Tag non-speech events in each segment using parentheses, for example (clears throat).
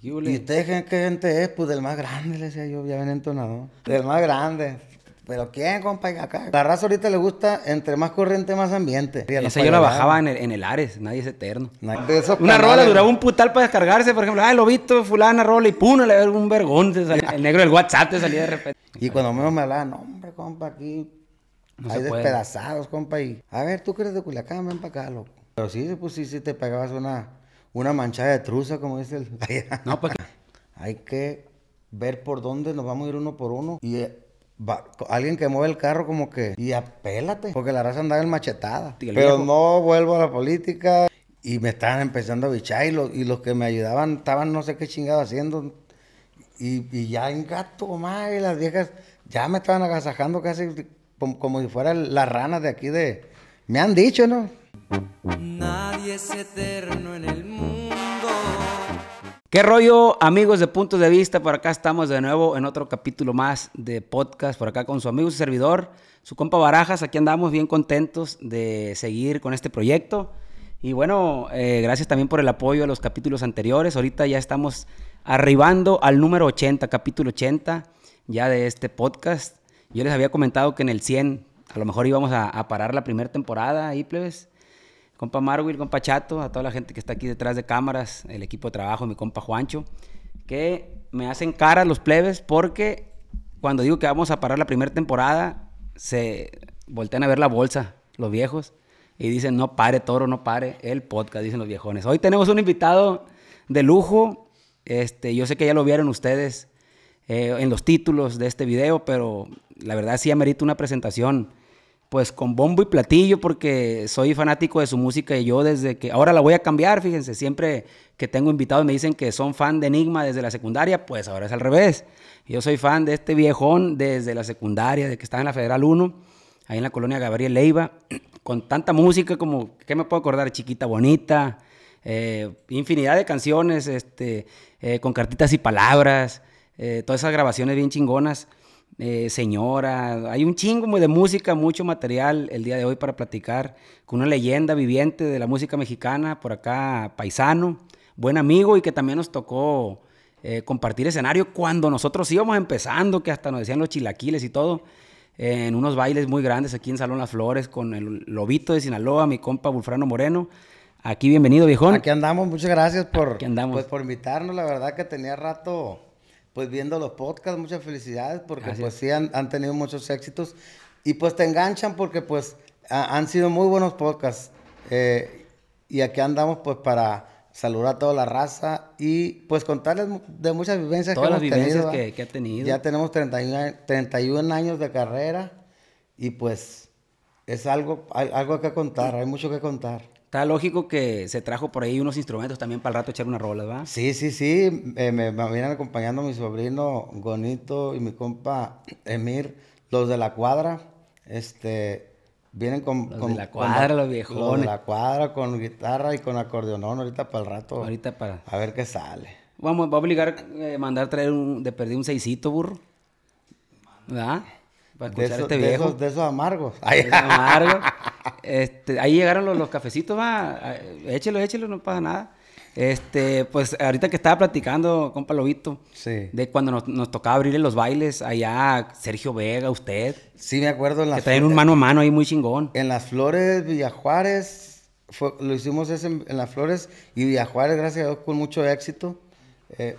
¿Qué ¿Y hule? usted qué gente es? Pues del más grande, le decía yo, ya ven entonado. Del más grande. ¿Pero quién, compa? Y Acá. La raza ahorita le gusta, entre más corriente, más ambiente. Esa yo la bajaba en el, en el Ares, nadie es eterno. Una canales- rola duraba un putal para descargarse, por ejemplo, ah, lo visto, fulana rola y pum, le un vergón, te salía- el negro del WhatsApp te salía de repente. Y cuando menos me hablaban, no, hombre, compa, aquí No hay puede. despedazados, compa. Y, a ver, tú que eres de Culiacán, ven para acá, loco. Pero sí, pues sí, sí te pegabas una, una manchada de truza, como dice el... (laughs) No, pues Hay que ver por dónde nos vamos a ir uno por uno. Y eh, va- alguien que mueve el carro como que... Y apélate, porque la raza andaba en machetada. Y Pero viejo- no vuelvo a la política. Y me estaban empezando a bichar y, los- y los que me ayudaban estaban no sé qué chingado haciendo. Y, y ya en gato, madre, las viejas ya me estaban agasajando casi como, como si fueran las ranas de aquí de... Me han dicho, ¿no? Nadie es eterno en el mundo. ¿Qué rollo, amigos de Puntos de Vista? Por acá estamos de nuevo en otro capítulo más de podcast, por acá con su amigo y servidor, su compa Barajas. Aquí andamos bien contentos de seguir con este proyecto. Y bueno, eh, gracias también por el apoyo a los capítulos anteriores. Ahorita ya estamos arribando al número 80, capítulo 80 ya de este podcast. Yo les había comentado que en el 100 a lo mejor íbamos a, parar la primera temporada ahí, plebes compa Marwil, compa Chato, a toda la gente que está aquí detrás de cámaras, el equipo de trabajo, mi compa Juancho, que me hacen cara los plebes porque cuando digo que vamos a parar la primera temporada, se voltean a ver la bolsa, los viejos, y dicen, no pare, toro, no pare, el podcast, dicen los viejones. Hoy tenemos un invitado de lujo, este, yo sé que ya lo vieron ustedes eh, en los títulos de este video, pero la verdad sí amerita una presentación pues con bombo y platillo porque soy fanático de su música y yo desde que ahora la voy a cambiar, fíjense, siempre que tengo invitados me dicen que son fan de Enigma desde la secundaria, pues ahora es al revés. Yo soy fan de este viejón desde la secundaria, de que estaba en la Federal 1, ahí en la colonia Gabriel Leiva, (clears throat) con tanta música como, ¿qué me puedo acordar? Chiquita Bonita, eh, infinidad de canciones, este, eh, con cartitas y palabras, eh, todas esas grabaciones bien chingonas eh, señora, hay un chingo de música, mucho material el día de hoy para platicar con una leyenda viviente de la música mexicana, por acá paisano, buen amigo y que también nos tocó eh, compartir escenario cuando nosotros íbamos empezando, que hasta nos decían los chilaquiles y todo, eh, en unos bailes muy grandes aquí en Salón Las Flores con el Lobito de Sinaloa, mi compa Bulfrano Moreno. Aquí bienvenido, viejón. Aquí andamos, muchas gracias por, andamos. Pues, por invitarnos. La verdad que tenía rato pues viendo los podcasts, muchas felicidades porque Gracias. pues sí han, han tenido muchos éxitos y pues te enganchan porque pues ha- han sido muy buenos podcasts Eh, y aquí andamos pues para saludar a toda la raza y pues contarles de muchas vivencias Todas que las hemos vivencias tenido, que, que ha tenido. Ya tenemos 31, a- 31 años de carrera y pues es algo, algo que contar, hay mucho que contar. Está lógico que se trajo por ahí unos instrumentos también para el rato echar unas rolas, ¿va? Sí, sí, sí. eh, me, me vienen acompañando mi sobrino Gonito y mi compa Emir, los de la cuadra. Este, vienen con... Los con- de la con- cuadra, los Los de viejones. la cuadra con guitarra y con acordeonón ahorita para el rato. Ahorita para... A ver qué sale. Vamos, va a obligar a mandar traer un, de perder un seisito, burro. ¿Verdad? Para De, escuchar a esos- este de viejo. esos, de esos amargos. Es amargo. (laughs) Este, ahí llegaron los, los cafecitos, va. Échelo, échelo, no pasa nada. Este, pues ahorita que estaba platicando, compa Lobito, Sí. de cuando nos, nos tocaba abrirle los bailes, allá Sergio Vega, usted, Sí, me acuerdo en que traían un mano a mano ahí muy chingón. en las flores Villajuárez. Fue, lo hicimos ese en, en las flores y Villajuárez, gracias a Dios, con mucho éxito. eh,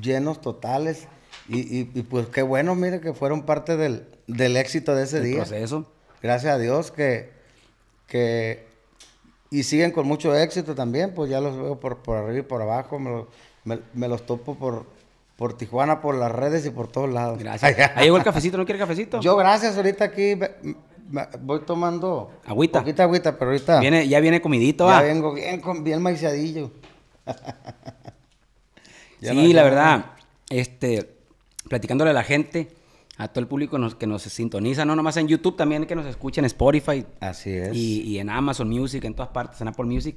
llenos totales. Y, y- y, pues qué bueno, mire, que fueron parte del, del éxito de ese el día. proceso. Gracias a Dios que, que... Y siguen con mucho éxito también, pues ya los veo por, por arriba y por abajo, me, lo- me- me los topo por, por Tijuana, por las redes y por todos lados. Gracias. Ahí llegó el cafecito, ¿no quiere cafecito? Yo gracias, ahorita aquí me- voy tomando... Agüita. Poquita agüita, pero ahorita Viene, ya viene comidito, ya va. vengo bien, con, bien maiciadillo. (laughs) Ya sí, no- la ya verdad, este, platicándole a la gente, a todo el público nos- que nos sintoniza, no nomás en YouTube, también que nos escucha en Spotify Así es. y, y en Amazon Music, en todas partes, en Apple Music.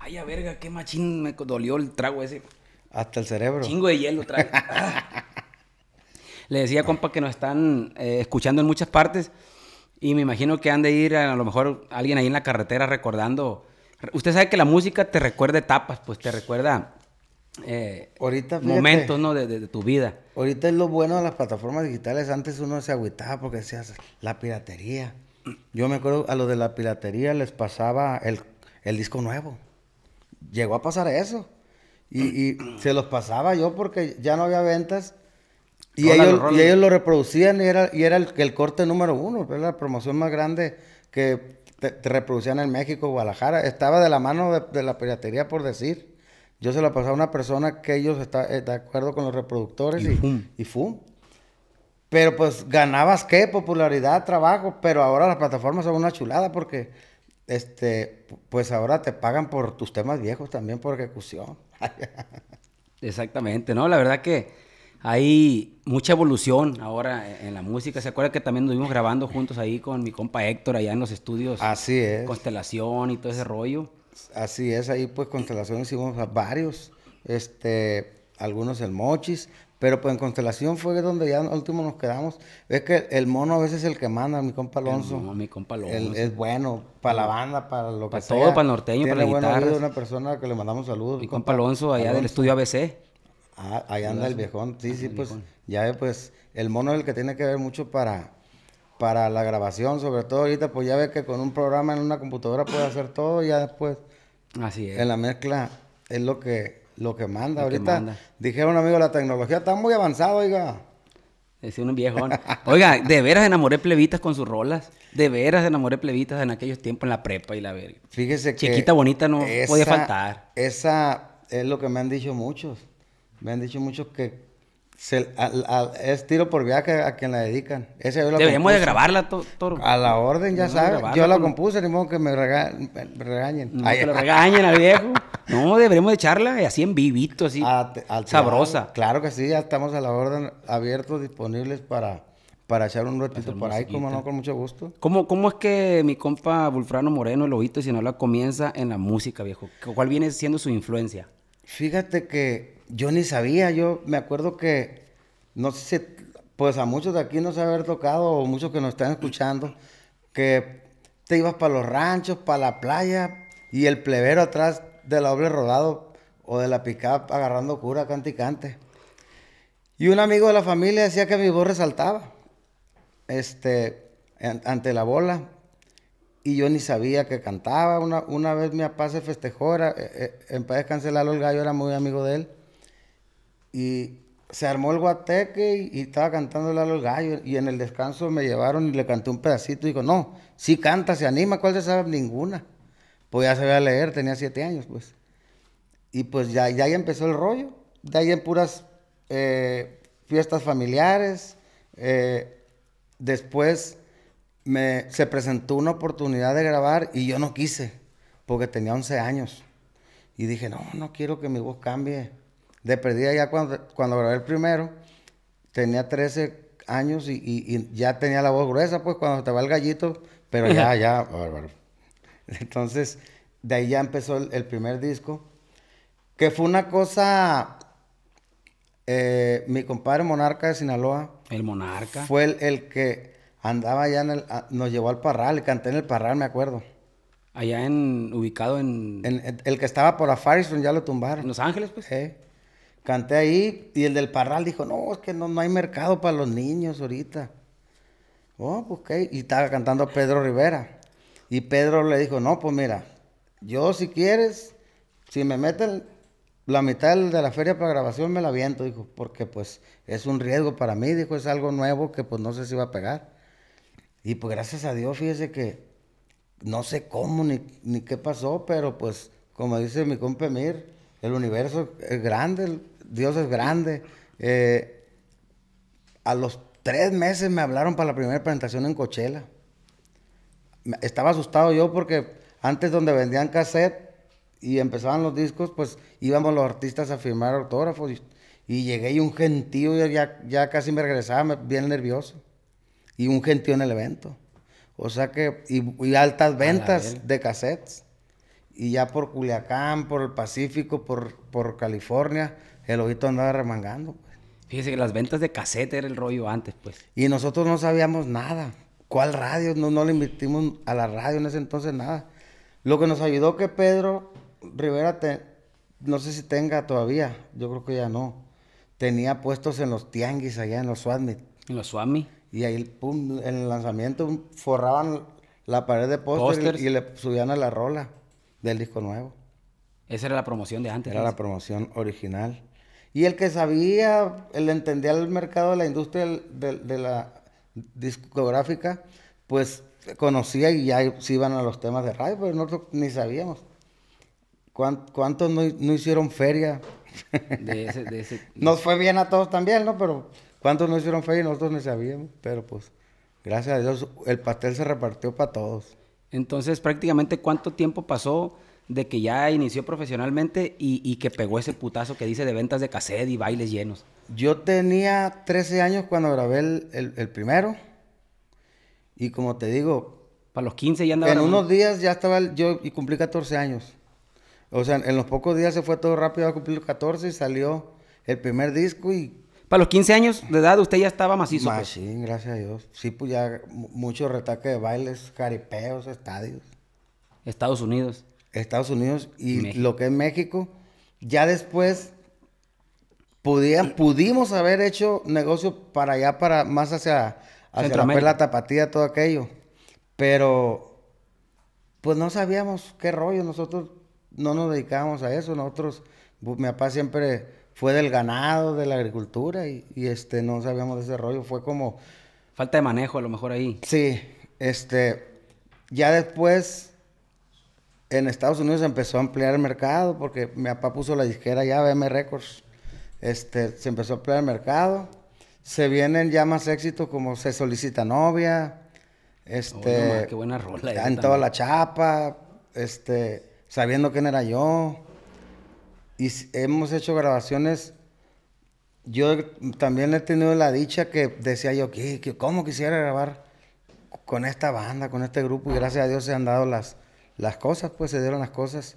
Ay, a verga, qué machín me dolió el trago ese. Hasta el cerebro. Chingo de hielo trae. Ah. (laughs) Le decía, compa, que nos están eh, escuchando en muchas partes y me imagino que han de ir a, a lo mejor alguien ahí en la carretera recordando. Usted sabe que la música te recuerda etapas, pues te recuerda eh, Ahorita, fíjate. momentos, ¿no? De, de- de tu vida. Ahorita es lo bueno de las plataformas digitales. Antes uno se agüitaba porque decías la piratería. Yo me acuerdo a los de la piratería les pasaba el, el disco nuevo. Llegó a pasar eso. Y, y (clears throat) se los pasaba yo porque ya no había ventas. Y, ellos, y ellos lo reproducían y era, y era el, el corte número uno. Era la promoción más grande que te, te reproducían en México, Guadalajara. Estaba de la mano de, de la piratería, por decir. Yo se la pasaba a una persona que ellos estaban de acuerdo con los reproductores Y y, fum. y fum. Pero pues ganabas qué, popularidad, trabajo, pero ahora las plataformas son una chulada porque este pues ahora te pagan por tus temas viejos también por ejecución. (laughs) Exactamente, ¿no? La verdad que hay mucha evolución ahora en en la música. ¿Se acuerda que también estuvimos grabando juntos ahí con mi compa Héctor allá en los estudios Así es. Constelación y todo ese rollo? Así es, ahí pues Constelación hicimos a varios, este, algunos el Mochis, pero pues en Constelación fue donde ya al último nos quedamos. Es que el mono a veces es el que manda, mi compa Alonso. No, mi compa Él Alonso. es bueno para la banda, para lo que Para sea. todo, para el norteño, para Tiene oído, guitarras. una persona que le mandamos saludos. Mi compa Alonso allá del estudio ABC. Ah, ahí anda el viejón. Sí, sí, pues viejón. ya ve, pues el mono es el que tiene que ver mucho para, para la grabación, sobre todo ahorita, pues ya ve que con un programa en una computadora puede hacer todo y ya después Así es. en la mezcla es lo que, lo que manda. Lo que ahorita manda. dijeron, amigo, la tecnología está muy avanzada, oiga. Es un viejón. Oiga, de veras enamoré plebitas con sus rolas. De veras enamoré plebitas en aquellos tiempos en la prepa y la verga. Fíjese que... Chiquita bonita no podía faltar. Esa es lo que me han dicho muchos. Me han dicho muchos que se- es tiro por viaje a quien la dedican. Yo la Deberíamos de grabarla, to- Toro. A la orden, ya sabes. Yo la compuse, ni modo que me, rega- me regañen. No, Ay, que lo regañen al viejo. No, deberíamos de echarla así en vivito, así. a- te- al sabrosa. Claro que sí, ya estamos a la orden, abiertos, disponibles para, para echar un ratito por ahí, como no, con mucho gusto. ¿Cómo, ¿Cómo es que mi compa Bulfrano Moreno, el lobito de Sinaloa, comienza en la música, viejo? ¿Cuál viene siendo su influencia? Fíjate que yo ni sabía, yo me acuerdo que, no sé si, pues a muchos de aquí nos ha haber tocado, o muchos que nos están escuchando, que te ibas para los ranchos, para la playa, y el plebero atrás de la doble rodado o de la pickup agarrando cura, cante y un amigo de la familia decía que mi voz resaltaba, este, an- ante la bola, y yo ni sabía que cantaba. Una, una vez mi papá se festejó, era, eh, eh, en paz cancelarlo el gallo, era muy amigo de él. Y se armó el guateque y, estaba cantando Lalo el gallo. Y en el descanso me llevaron y le canté un pedacito. Y digo, no, sí canta, se anima, ¿cuál se sabe? Ninguna. Pues ya sabía leer, tenía siete años, pues. Y pues ya, ya empezó el rollo. De ahí en puras eh, fiestas familiares. eh, después me, se presentó una oportunidad de grabar y yo no quise, porque tenía 11 años. Y dije, no, no quiero que mi voz cambie. De perdida ya cuando, cuando grabé el primero, tenía 13 años y, y- y ya tenía la voz gruesa, pues cuando te va el gallito, pero ya, ya, bárbaro. (laughs) Entonces, de ahí ya empezó el, el primer disco, que fue una cosa, eh, mi compadre Monarca de Sinaloa, El monarca. fue el, el que andaba allá en el, a- nos llevó al Parral, canté en el Parral, me acuerdo. Allá en, ubicado en, En- en- el que estaba por la Firestone ya lo tumbaron. en Los Ángeles, pues. Eh, Canté ahí y el del Parral dijo, no, es que no, no hay mercado para los niños ahorita. Oh, pues qué. Y estaba cantando Pedro Rivera. Y Pedro le dijo, no, pues mira, yo si quieres, si me meten la mitad de la feria para grabación, me la viento, dijo, porque pues es un riesgo para mí, dijo, es algo nuevo que pues no sé si va a pegar. Y pues gracias a Dios, fíjese que no sé cómo ni, ni qué pasó, pero pues como dice mi compa Emir, el universo es grande, Dios es grande. Eh, a los tres meses me hablaron para la primera presentación en Coachella. Estaba asustado yo porque antes donde vendían cassette y empezaban los discos, pues íbamos los artistas a firmar autógrafos y, y llegué y un gentío, ya- ya, ya casi me regresaba bien nervioso. Y un gentío en el evento. O sea que, y, y altas ventas de cassettes. Y ya por Culiacán, por el Pacífico, por, por California, el ojito andaba remangando. pues. Fíjese que las ventas de cassette era el rollo antes, pues. Y nosotros no sabíamos nada. ¿Cuál radio? No, no le invertimos a la radio en ese entonces nada. Lo que nos ayudó que Pedro Rivera te- no sé si tenga todavía, yo creo que ya no. Tenía puestos en los tianguis allá en los Swatmit. En los Swami. Y ahí, pum, en el lanzamiento forraban la pared de póster y, y le subían a la rola del disco nuevo. Esa era la promoción de antes. Era la promoción original. Y el que sabía, el entendía el mercado de la industria de, la discográfica, pues conocía y ya se iban a los temas de radio, pero nosotros ni sabíamos. ¿Cuán- ¿Cuántos no, no hicieron feria? De ese, de ese- (laughs) Nos fue bien a todos también, ¿no? Pero ¿cuántos no hicieron feria y nosotros ni sabíamos? Pero pues, gracias a Dios, el pastel se repartió para todos. Entonces, prácticamente, ¿cuánto tiempo pasó de que ya inició profesionalmente y, y que pegó ese putazo que dice de ventas de cassette y bailes llenos? Yo tenía 13 años cuando grabé el, el- el primero. Y como te digo, Para los 15 ya andaba... en grabando. unos días ya estaba el- yo y cumplí 14 años. O sea, en los pocos días se fue todo rápido a cumplir 14 y salió el primer disco y Para los 15 años de edad usted ya estaba macizo. pues. machín, gracias a Dios. Sí, pues ya mu- mucho retaque de bailes, jaripeos, estadios. Estados Unidos. Estados Unidos y México. lo que es México. Ya después podía- pudimos haber hecho negocio para allá, para más hacia, hacia la. Perla Tapatía, todo aquello. Pero pues no sabíamos qué rollo, nosotros no nos dedicábamos a eso, nosotros, mi papá siempre fue del ganado, de la agricultura y, y, este no sabíamos de ese rollo, fue como Falta de manejo a lo mejor ahí. Sí, este, ya después en Estados Unidos empezó a ampliar el mercado porque mi papá puso la disquera ya, BM Records. Este, se empezó a ampliar el mercado. Se vienen ya más éxitos como Se solicita novia, este, Oh, no qué buena rola en toda la chapa, este, sabiendo quién era yo. Y hemos hecho grabaciones yo también he tenido la dicha que decía yo, que ¿cómo quisiera grabar con esta banda, con este grupo? Y gracias a Dios se han dado las, las cosas, pues se dieron las cosas.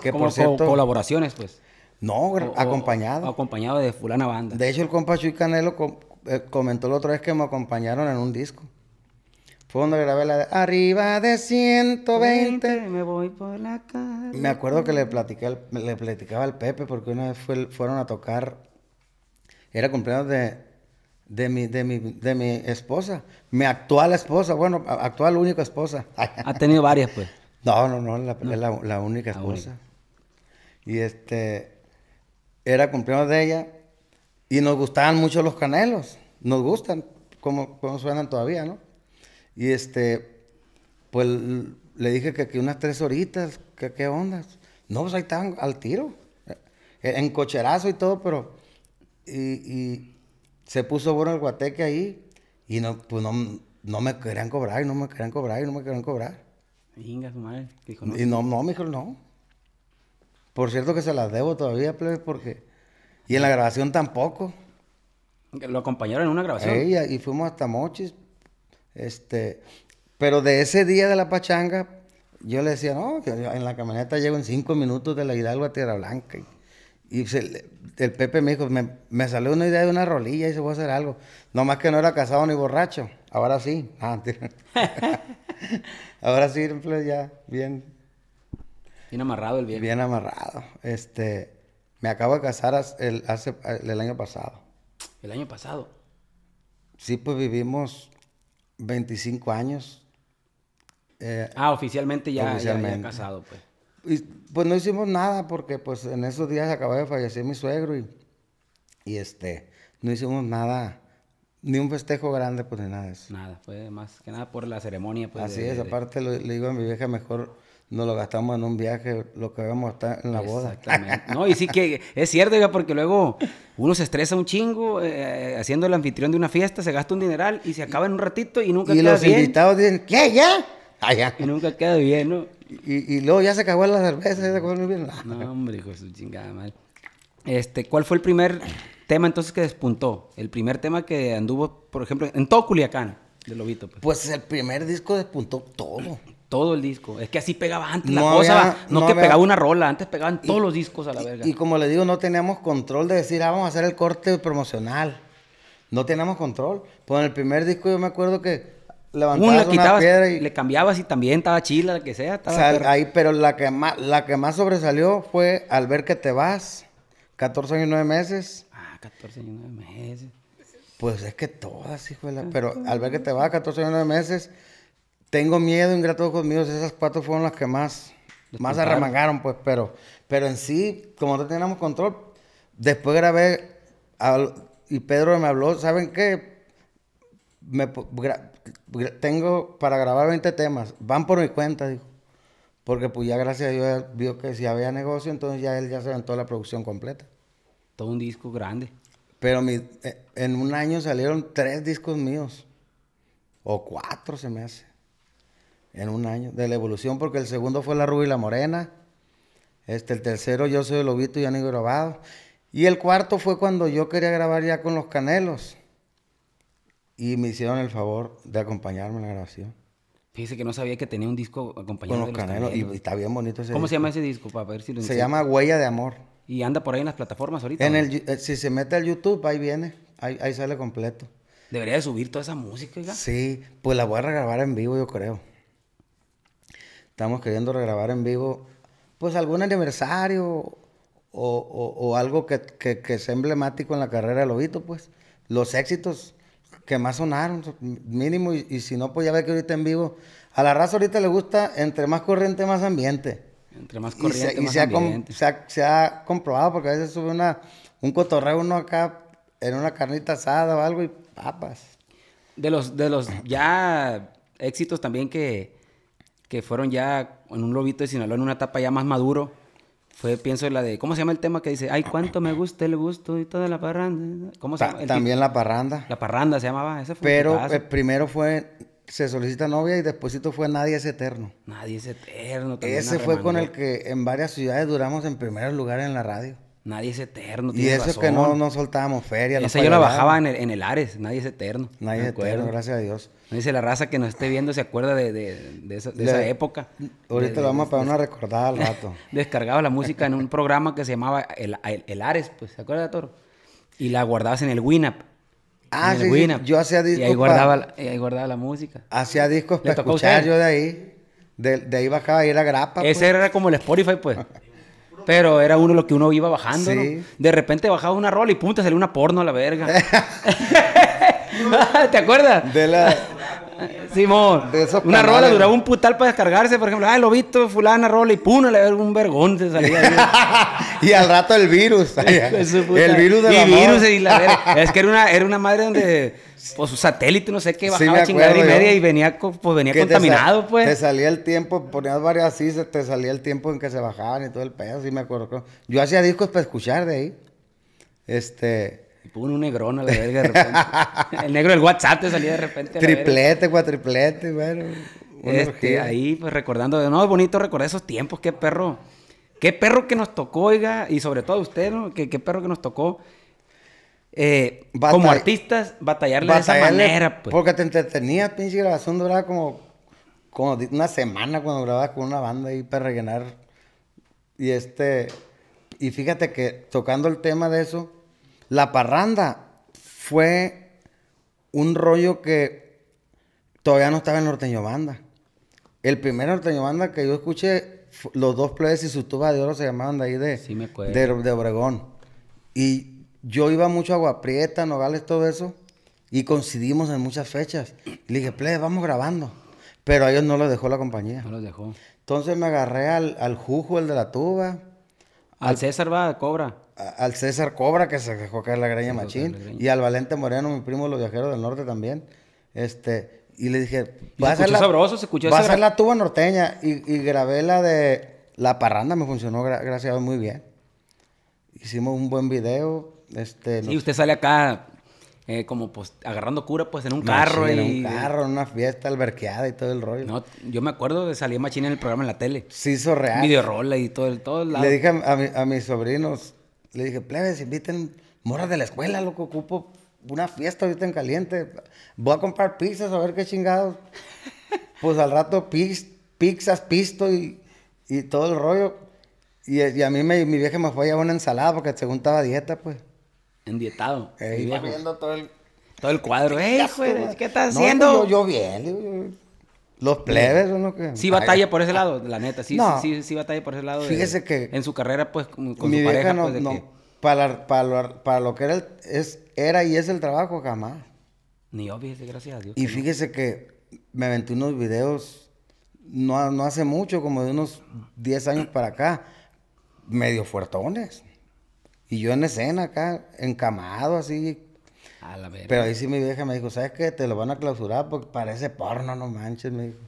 Que Como por cierto, co- colaboraciones, pues. no, O- o- acompañado. acompañado de fulana banda. De hecho, el compa Chuy Canelo com- eh, comentó la otra vez que me acompañaron en un disco. Fue donde grabé la de Arriba de 120. me voy por la calle. Me acuerdo que le, platiqué al- le platicaba al Pepe porque una vez fue- fueron a tocar, era cumpleaños de, de, mi, de, mi, de mi esposa, mi actual esposa, bueno, actual única esposa. Ha tenido varias, pues. (laughs) No, no, no, la, es la, la única La esposa. Y este, era cumpleaños de ella y nos gustaban mucho los canelos, nos gustan, como, como suenan todavía, ¿no? Y este, pues le dije que, que unas tres horitas, que qué onda. No, pues ahí estaban al tiro, eh, en cocherazo y todo, pero, y, y se puso bueno el guateque ahí y no, pues no, no me querían cobrar y no me querían cobrar y no me querían cobrar. Venga, su madre. Dijo, no. Y no, no, mijo, no. Por cierto que se las debo todavía, plebe, porque... Y en la grabación tampoco. Lo acompañaron en una grabación. Ella, y fuimos hasta Mochis. Este... Pero de ese día de la pachanga, yo le decía, no, yo en la camioneta llego en cinco minutos de la Hidalgo a Tierra Blanca. Y, y se le- el Pepe me dijo, me, me salió una idea de una rolilla y se voy a hacer algo. Nomás que no era casado ni borracho. Ahora sí. (laughs) Ah. (laughs) (laughs) Ahora sí, plebe, ya, bien, Bien amarrado el viejo. Bien amarrado. Este, me acabo de casar as- el, hace, el año pasado. El año pasado. Sí, pues vivimos 25 años. Eh, Ah, oficialmente ya, ya- ya Oficialmente. casado, pues. y pues no hicimos nada porque pues en esos días acababa de fallecer mi suegro y, y este, no hicimos nada, ni un festejo grande pues ni nada de eso. Nada, fue más que nada por la ceremonia, pues. Así de- es, de- aparte le digo a mi vieja, mejor nos lo gastamos en un viaje, lo que vamos a estar en la boda. Exactamente. (laughs) No, y sí que es cierto, oiga, porque luego uno se estresa un chingo eh, haciendo el anfitrión de una fiesta, se gasta un dineral y se acaba en un ratito y nunca Y queda los bien. invitados dicen, ¿qué? ¿Ya? Allá. Y nunca queda bien, ¿no? Y, y luego ya se acabó la cerveza, ya se acabó vino. No, hombre, hijo su chingada madre. Este, ¿cuál fue el primer tema entonces que despuntó? El primer tema que anduvo, por ejemplo, en todo Culiacán, de Lobito, pues. Pues el primer disco despuntó todo. Todo el disco. Es que así pegaba antes No la cosa, había- no, no que había- pegaba una rola, antes pegaban todos los discos a la verga. Y, y como le digo, no teníamos control de decir, ah, vamos a hacer el corte promocional. No teníamos control. Pues en el primer disco yo me acuerdo que levantabas la una quitabas, piedra y... le cambiabas y también estaba chila, la que sea. o sea, perra. ahí, pero la que, más, la que más sobresalió fue al ver que te vas, 14 años y 9 meses. Ah, 14 años, 9 meses. Pues es que todas, hijo de la... Pero al ver que te vas, 14 años y 9 meses, tengo miedo, ingrato ojos míos, esas cuatro fueron las que más, más arremangaron, pues, pero, pero en sí, como no teníamos control, después grabé, y Pedro me habló, ¿saben qué? Me, gra- tengo para grabar 20 temas, van por mi cuenta, dijo. Porque pues ya gracias a Dios vio que si había negocio, entonces ya él ya se aventó la producción completa. Todo un disco grande. Pero mi- eh, en un año salieron tres discos míos. O cuatro se me hace. En un año. De la evolución, porque el segundo fue La Rubia y la Morena. Este, el tercero, Yo soy el Lobito y ya no he grabado. Y el cuarto fue cuando yo quería grabar ya con los Canelos. Y me hicieron el favor de acompañarme en la grabación. Fíjese que no sabía que tenía un disco acompañado Con los de los Canelos. Y, Canelos. y está bien bonito ese ¿Cómo se llama ese disco, para ver si lo Se llama Huella de Amor. Y anda por ahí en las plataformas ahorita. En ¿o el, eh, si se mete al YouTube, ahí viene. Ahí, ahí sale completo. Debería de subir toda esa música, oiga. Sí, pues la voy a regrabar en vivo, yo creo. Estamos queriendo regrabar en vivo, pues algún aniversario o, o- o algo que, que- que sea emblemático en la carrera de Lobito, pues. Los éxitos que más sonaron, so- mínimo, y, y si no, pues ya ve que ahorita en vivo, a la raza ahorita le gusta entre más corriente, más ambiente. Entre más Y se- corriente, y más se, ha ambiente. se ha, se ha comprobado, porque a veces sube una, un cotorreo uno acá en una carnita asada o algo y papas. De los, de los ya éxitos también que, que fueron ya en un lobito de Sinaloa en una etapa ya más maduro, fue, pienso, la de, ¿cómo se llama el tema que dice? Ay, cuánto me gusta el gusto y toda la parranda. ¿Cómo se Ta- llama? El también la parranda. La parranda se llamaba, ese fue un Pero hitazo. eh, primero fue Se solicita novia y despuésito fue Nadie es eterno. Nadie es eterno. también Ese fue con el que en varias ciudades duramos en primeros lugares en la radio. Nadie es eterno. Y eso que razón. no, no soltábamos feria. no Esa yo la bajaba en el, en el Ares. Nadie es eterno. Nadie es eterno, gracias a Dios. Me dice la raza que nos esté viendo se acuerda de, de- de esa, de Le- esa época. Ahorita le vamos a pegar una recordada al rato. (laughs) Descargabas la música en un programa que se llamaba el, el- el Ares, pues, ¿se acuerda, Toro? Y la guardabas en el Winamp. Ah, sí, yo hacía Y discos ahí pa- guardaba, la- y ahí guardaba la música. Hacía discos ¿Le para escuchar yo de ahí. De, de ahí bajaba y era grapa. Ese pues. era como el Spotify, pues. Pero era uno lo que uno iba bajando, ¿no? Sí. De repente bajaba una rola y pum, te salió una porno a la verga. (laughs) (laughs) ¿Te acuerdas? De la... Simón. De esos una rola duraba un putal para descargarse, por ejemplo. Ah, lo visto, fulana rola y pum, le un vergón te salía (laughs) y al rato el virus. (laughs) El virus del y virus y la. (laughs) Es que era una, era una madre donde, pues, su satélite, no sé qué, Sí, bajaba me chingadera y media yo. y venía, pues, venía contaminado, pues. Te salía el tiempo, ponías varias así, se te salía el tiempo en que se bajaban y todo el pedo, sí me acuerdo. Yo hacía discos para escuchar de ahí. Este, Y pum, un negrón a la verga de repente. (laughs) el negro del WhatsApp te salía de repente. a la triplete, cuatriplete, bueno. Este, ahí, pues recordando, no, es bonito recordar esos tiempos, qué perro, qué perro que nos tocó, oiga, y sobre todo usted, ¿no? Que, qué perro que nos tocó, eh, Batall- como artistas, batallarle de esa manera, pues. Porque te entretenías, pinche grabación duraba como, como una semana cuando grababas con una banda ahí para rellenar. Y este, y fíjate que tocando el tema de eso, la parranda fue un rollo que todavía no estaba en Norteño Banda. El primer Norteño Banda que yo escuché, los dos plebes y su tuba de oro se llamaban de ahí de, Sí, me de, de Obregón. Y yo iba mucho a Agua Prieta, Nogales, todo eso, y coincidimos en muchas fechas. Y le dije, plebe, vamos grabando. Pero a ellos no los dejó la compañía. No los dejó. Entonces me agarré al, al Jujo, el de la tuba, Al César va, cobra. Al César Cobra, que se dejó caer la greña machín, la greña. y al Valente Moreno, mi primo, los viajeros del norte también. Este, y le dije, va a ser gra- la tuba norteña. Y, y grabé la de La Parranda, me funcionó, gra- gracias a Dios, muy bien. Hicimos un buen video. Este, Sí, nos- usted sale acá eh, como pues agarrando cura pues en un carro y... En un carro, en una fiesta alberqueada y todo el rollo. No, yo me acuerdo de salir machina en el programa en la tele. Se hizo real. Videorola y todo el todo el lado. Le dije a, a mi- a mis sobrinos, le dije, plebes, inviten morras de la escuela, loco, ocupo una fiesta ahorita en caliente. Voy a comprar pizzas, a ver qué chingados. (laughs) Pues al rato pis- pizzas, pisto y, y todo el rollo. Y, y a mí me- mi vieja me fue a llevar una ensalada porque según estaba dieta, pues. Endietado. Mi viejo. viendo todo el... Todo el cuadro. ¡Ey, güey! ¿Qué estás No, haciendo? yo, yo bien. digo, yo- Los plebes son los que... Sí batalla por ese lado, la neta. Sí, No. sí, sí, sí batalla por ese lado. de- Fíjese que- En su carrera, pues, con, con Mi su vieja pareja, no, pues, de no que... para, para, lo, para lo que era, el- es, era y es el trabajo, jamás. Ni yo, fíjese, gracias a Dios. Y que no. fíjese que me aventé unos videos no, no hace mucho, como de unos 10 años para acá, medio fuertones. Y yo en escena acá, encamado así. A la verga. Pero ahí sí mi vieja me dijo, ¿sabes qué? Te lo van a clausurar porque parece porno, no manches, me dijo.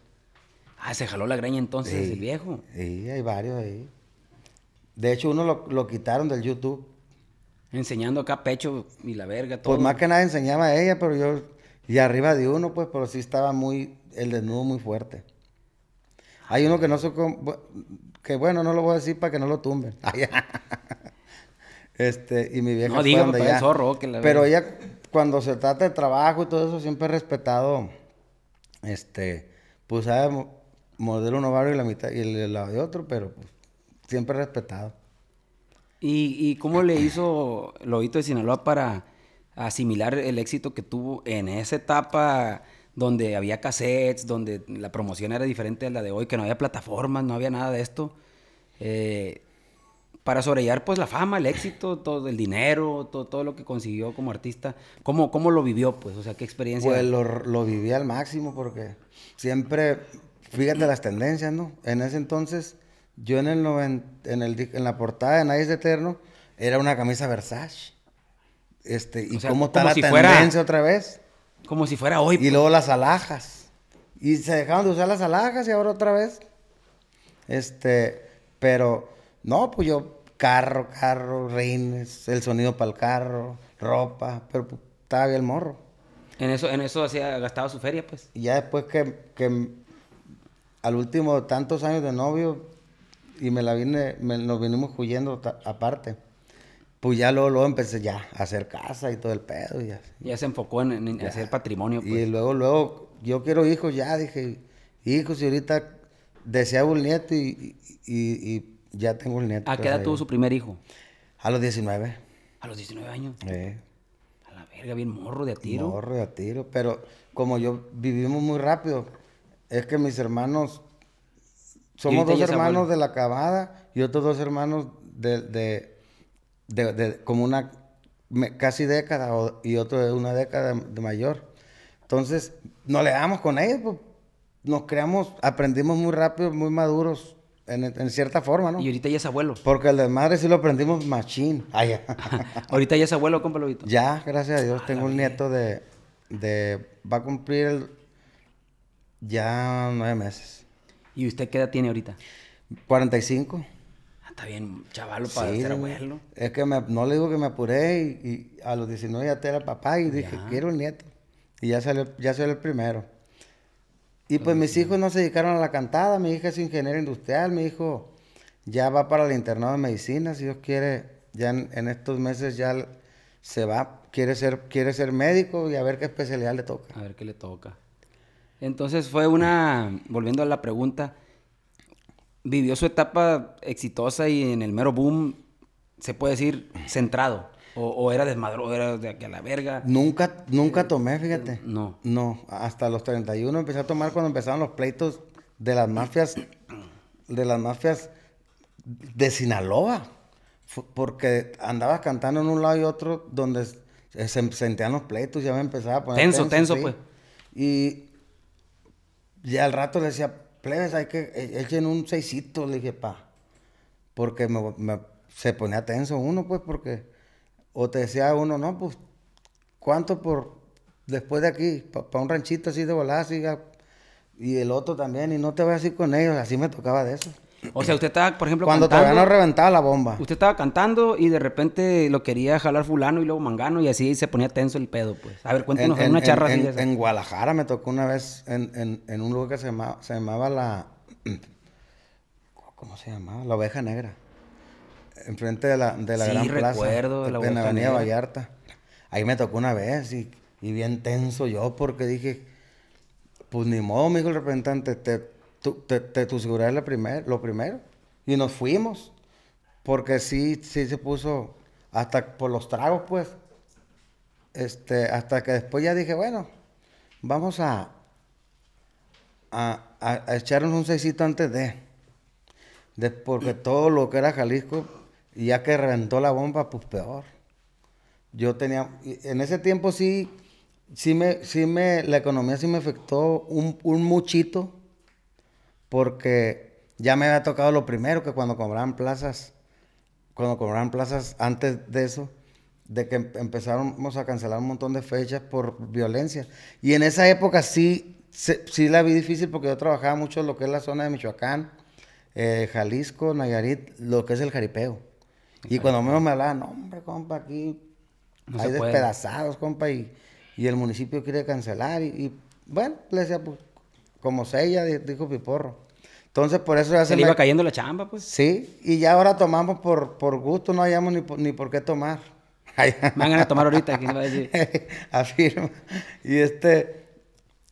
Ah, se jaló la greña entonces Sí. el viejo. Sí, hay varios ahí. De hecho, uno lo, lo quitaron del YouTube. Enseñando acá pecho y la verga, todo. Pues más que nada enseñaba a ella, pero yo... Y arriba de uno, pues, pero sí estaba muy... El desnudo muy fuerte. Hay uno que no sé Que bueno, no lo voy a decir para que no lo tumben. (laughs) Ay, (laughs) este, y mi vieja No diga, papá, ya- el zorro, que la Pero ella, cuando se trata de trabajo y todo eso, siempre he respetado... Este... Pues sabe mo- morder un ovario y la mitad... Y el lado de otro, pero pues... Siempre he respetado. ¿Y, y cómo le hizo Lobito de Sinaloa para asimilar el éxito que tuvo en esa etapa donde había cassettes, donde la promoción era diferente a la de hoy, que no había plataformas, no había nada de esto? Eh, para sobrellevar pues la fama, el éxito, todo el dinero, todo, todo lo que consiguió como artista, ¿cómo, cómo lo vivió pues? O sea, ¿qué experiencia? Pues lo, lo viví al máximo porque siempre, fíjate las tendencias, ¿no? En ese entonces, yo en el noven- en, el, en la portada de Nadie es Eterno, era una camisa Versace. Este, y O sea, cómo está la si fuera- tendencia otra vez. Como si fuera hoy. Y luego las alhajas. Y se dejaron de usar las alhajas y ahora otra vez. Este, pero, no, pues yo, carro, carro, reines, el sonido para el carro, ropa, pero pues, estaba bien el morro. En eso, en eso hacía, gastaba su feria pues. Y ya después que, que al último tantos años de novio y me la vine, me- nos vinimos huyendo aparte, pues ya luego, luego empecé ya a hacer casa y todo el pedo y así. Ya se enfocó en, en hacer patrimonio pues. Y luego, luego, yo quiero hijos ya, dije, hijos y ahorita deseaba un nieto y, y- y ya tengo el nieto. ¿A qué edad tuvo su primer hijo? A los 19. A los 19 años. Eh, A la verga, bien morro de a tiro. morro y a tiro. Pero como yo vivimos muy rápido, es que mis hermanos, somos dos hermanos de la cabada y otros dos hermanos de, de, de- de como una me- casi década o- y otro de una década de mayor. Entonces, no le damos con ellos, pues, nos creamos, aprendimos muy rápido, muy maduros, en, en cierta forma, ¿no? Y ahorita ya es abuelo. Porque el desmadre sí lo aprendimos machín. Ya. (laughs) ahorita ya es abuelo, compa Lobito. Ya, gracias a Dios, tengo un nieto de, de, va a cumplir el, ya nueve meses. ¿Y usted qué edad tiene ahorita? 45. Ah, está bien, chavalo, para Sí, ser abuelo. Es que me- no le digo que me apuré y, y a los 19 ya te era papá y dije, Ya. quiero un nieto. Y ya salió, ya salió el primero. Y pues mis hijos no se dedicaron a la cantada, mi hija es ingeniero industrial, mi hijo ya va para el internado de medicina, si Dios quiere, ya en, en estos meses ya se va, quiere ser, quiere ser médico y a ver qué especialidad le toca. A ver qué le toca. Entonces fue una, volviendo a la pregunta, vivió su etapa exitosa y en el mero boom, se puede decir, centrado. O, o era desmadro, o era de aquí a la verga. Nunca, nunca tomé, fíjate. No. No, hasta los 31 empecé a tomar cuando empezaron los pleitos de las mafias, de las mafias de Sinaloa. Porque andabas cantando en un lado y otro donde se se sentían los pleitos, ya me empezaba a poner Tenso, tenso, pues. Y ya al rato le decía, plebes, hay que echen un seisito, le dije, pa. Porque me- me- se ponía tenso uno, pues, porque... O te decía uno, no, pues, ¿cuánto por después de aquí? Para un ranchito así de volada, así, y el otro también, y no te voy así con ellos, así me tocaba de eso. O sea, usted estaba, por ejemplo, Cuando cantando. todavía no reventaba la bomba. Usted estaba cantando y de repente lo quería jalar fulano y luego mangano y así se ponía tenso el pedo, pues. A ver, cuéntenos en, una en- charra así en- de esa. en Guadalajara me tocó una vez en, en- en un lugar que se llamaba, se llamaba la... (clears throat) ¿Cómo se llamaba? La Oveja Negra. Enfrente de la, de la Sí, Gran Plaza. recuerdo de la en Avenida. Vallarta. Ahí me tocó una vez y, y bien tenso yo porque dije, pues ni modo, dijo el representante, te, tu, te- te- tu seguridad es la primer, lo primero. Y nos fuimos. Porque sí, sí se puso hasta por los tragos, pues. este, hasta que después ya dije, bueno, vamos a, a, a- a echarnos un seisito antes de, de- porque todo lo que era Jalisco, y ya que reventó la bomba, pues peor. Yo tenía, en ese tiempo sí, sí me, sí me, la economía sí me afectó un, un muchito, porque ya me había tocado lo primero, que cuando cobraban plazas, cuando cobraban plazas antes de eso, de que em- empezáramos a cancelar un montón de fechas por violencia. Y en esa época sí, sí la vi difícil porque yo trabajaba mucho en lo que es la zona de Michoacán, eh, Jalisco, Nayarit, lo que es el jaripeo. Y cuando menos me hablaban, no, hombre, compa, aquí No hay se puede". despedazados, compa, y, y el municipio quiere cancelar. Y, y, bueno, le decía, pues, como sella, di- dijo Piporro. Entonces, por eso ya Se le me- iba cayendo la chamba, pues. Sí, y ya ahora tomamos por, por gusto, no hayamos ni, por- ni por qué tomar. (laughs) Van a tomar ahorita, ¿quién va a decir? (laughs) Afirma. Y este,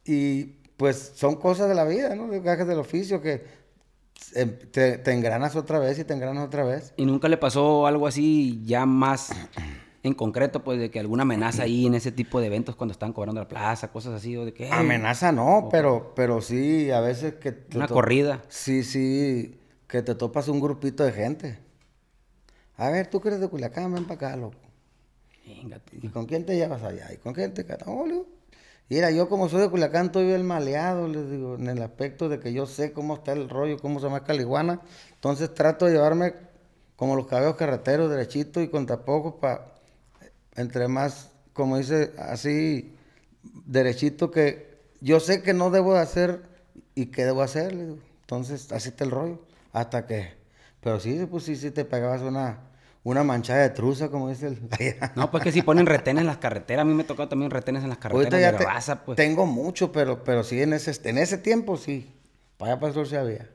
y pues son cosas de la vida, ¿no? De gajes del oficio que te, te engranas otra vez y te engranas otra vez. ¿Y nunca le pasó algo así ya más (clears throat) en concreto, pues, de que alguna amenaza ahí en ese tipo de eventos cuando están cobrando la plaza, cosas así, o de que... Amenaza no, pero, pero sí, a veces que... te Una corrida. Sí, sí, que te topas un grupito de gente. A ver, tú que eres de Culiacán, ven para acá, loco. Venga. ¿Y con quién te llevas allá? ¿Y con quién te? No, Mira, yo como soy de Culiacán, estoy bien maleado, les digo, en el aspecto de que yo sé cómo está el rollo, cómo se llama Caliguana. Entonces trato de llevarme como los cabellos carreteros, derechito y con tapojos para, entre más, como dice, así, derechito que yo sé que no debo de hacer y qué debo hacer. le digo. Entonces, así está el rollo. Hasta que, pero sí, pues sí, sí te pegabas una, una manchada de truza, como dice el... No, pues que si ponen retenes en las carreteras, a mí me tocó también retenes en las carreteras de te- raza, pues. tengo mucho, pero, pero sí en ese, en ese tiempo sí. Para allá para el sur sí había.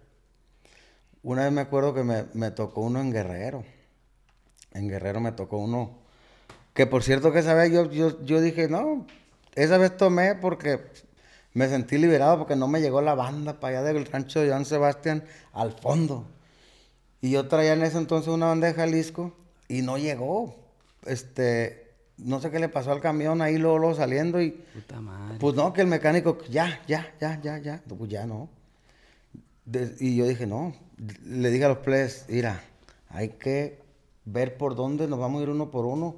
Una vez me acuerdo que me, me tocó uno en Guerrero. En Guerrero me tocó uno. Que por cierto que esa vez yo, yo, yo dije, no, esa vez tomé porque me sentí liberado porque no me llegó la banda para allá del rancho de Joan Sebastián al fondo. Y yo traía en ese entonces una banda de Jalisco y no llegó. Este, no sé qué le pasó al camión ahí luego, luego saliendo y Puta madre. pues no, que el mecánico, ya, ya, ya, ya, ya, pues ya no. De- y yo dije, no, le dije a los players, mira, hay que ver por dónde nos vamos a ir uno por uno.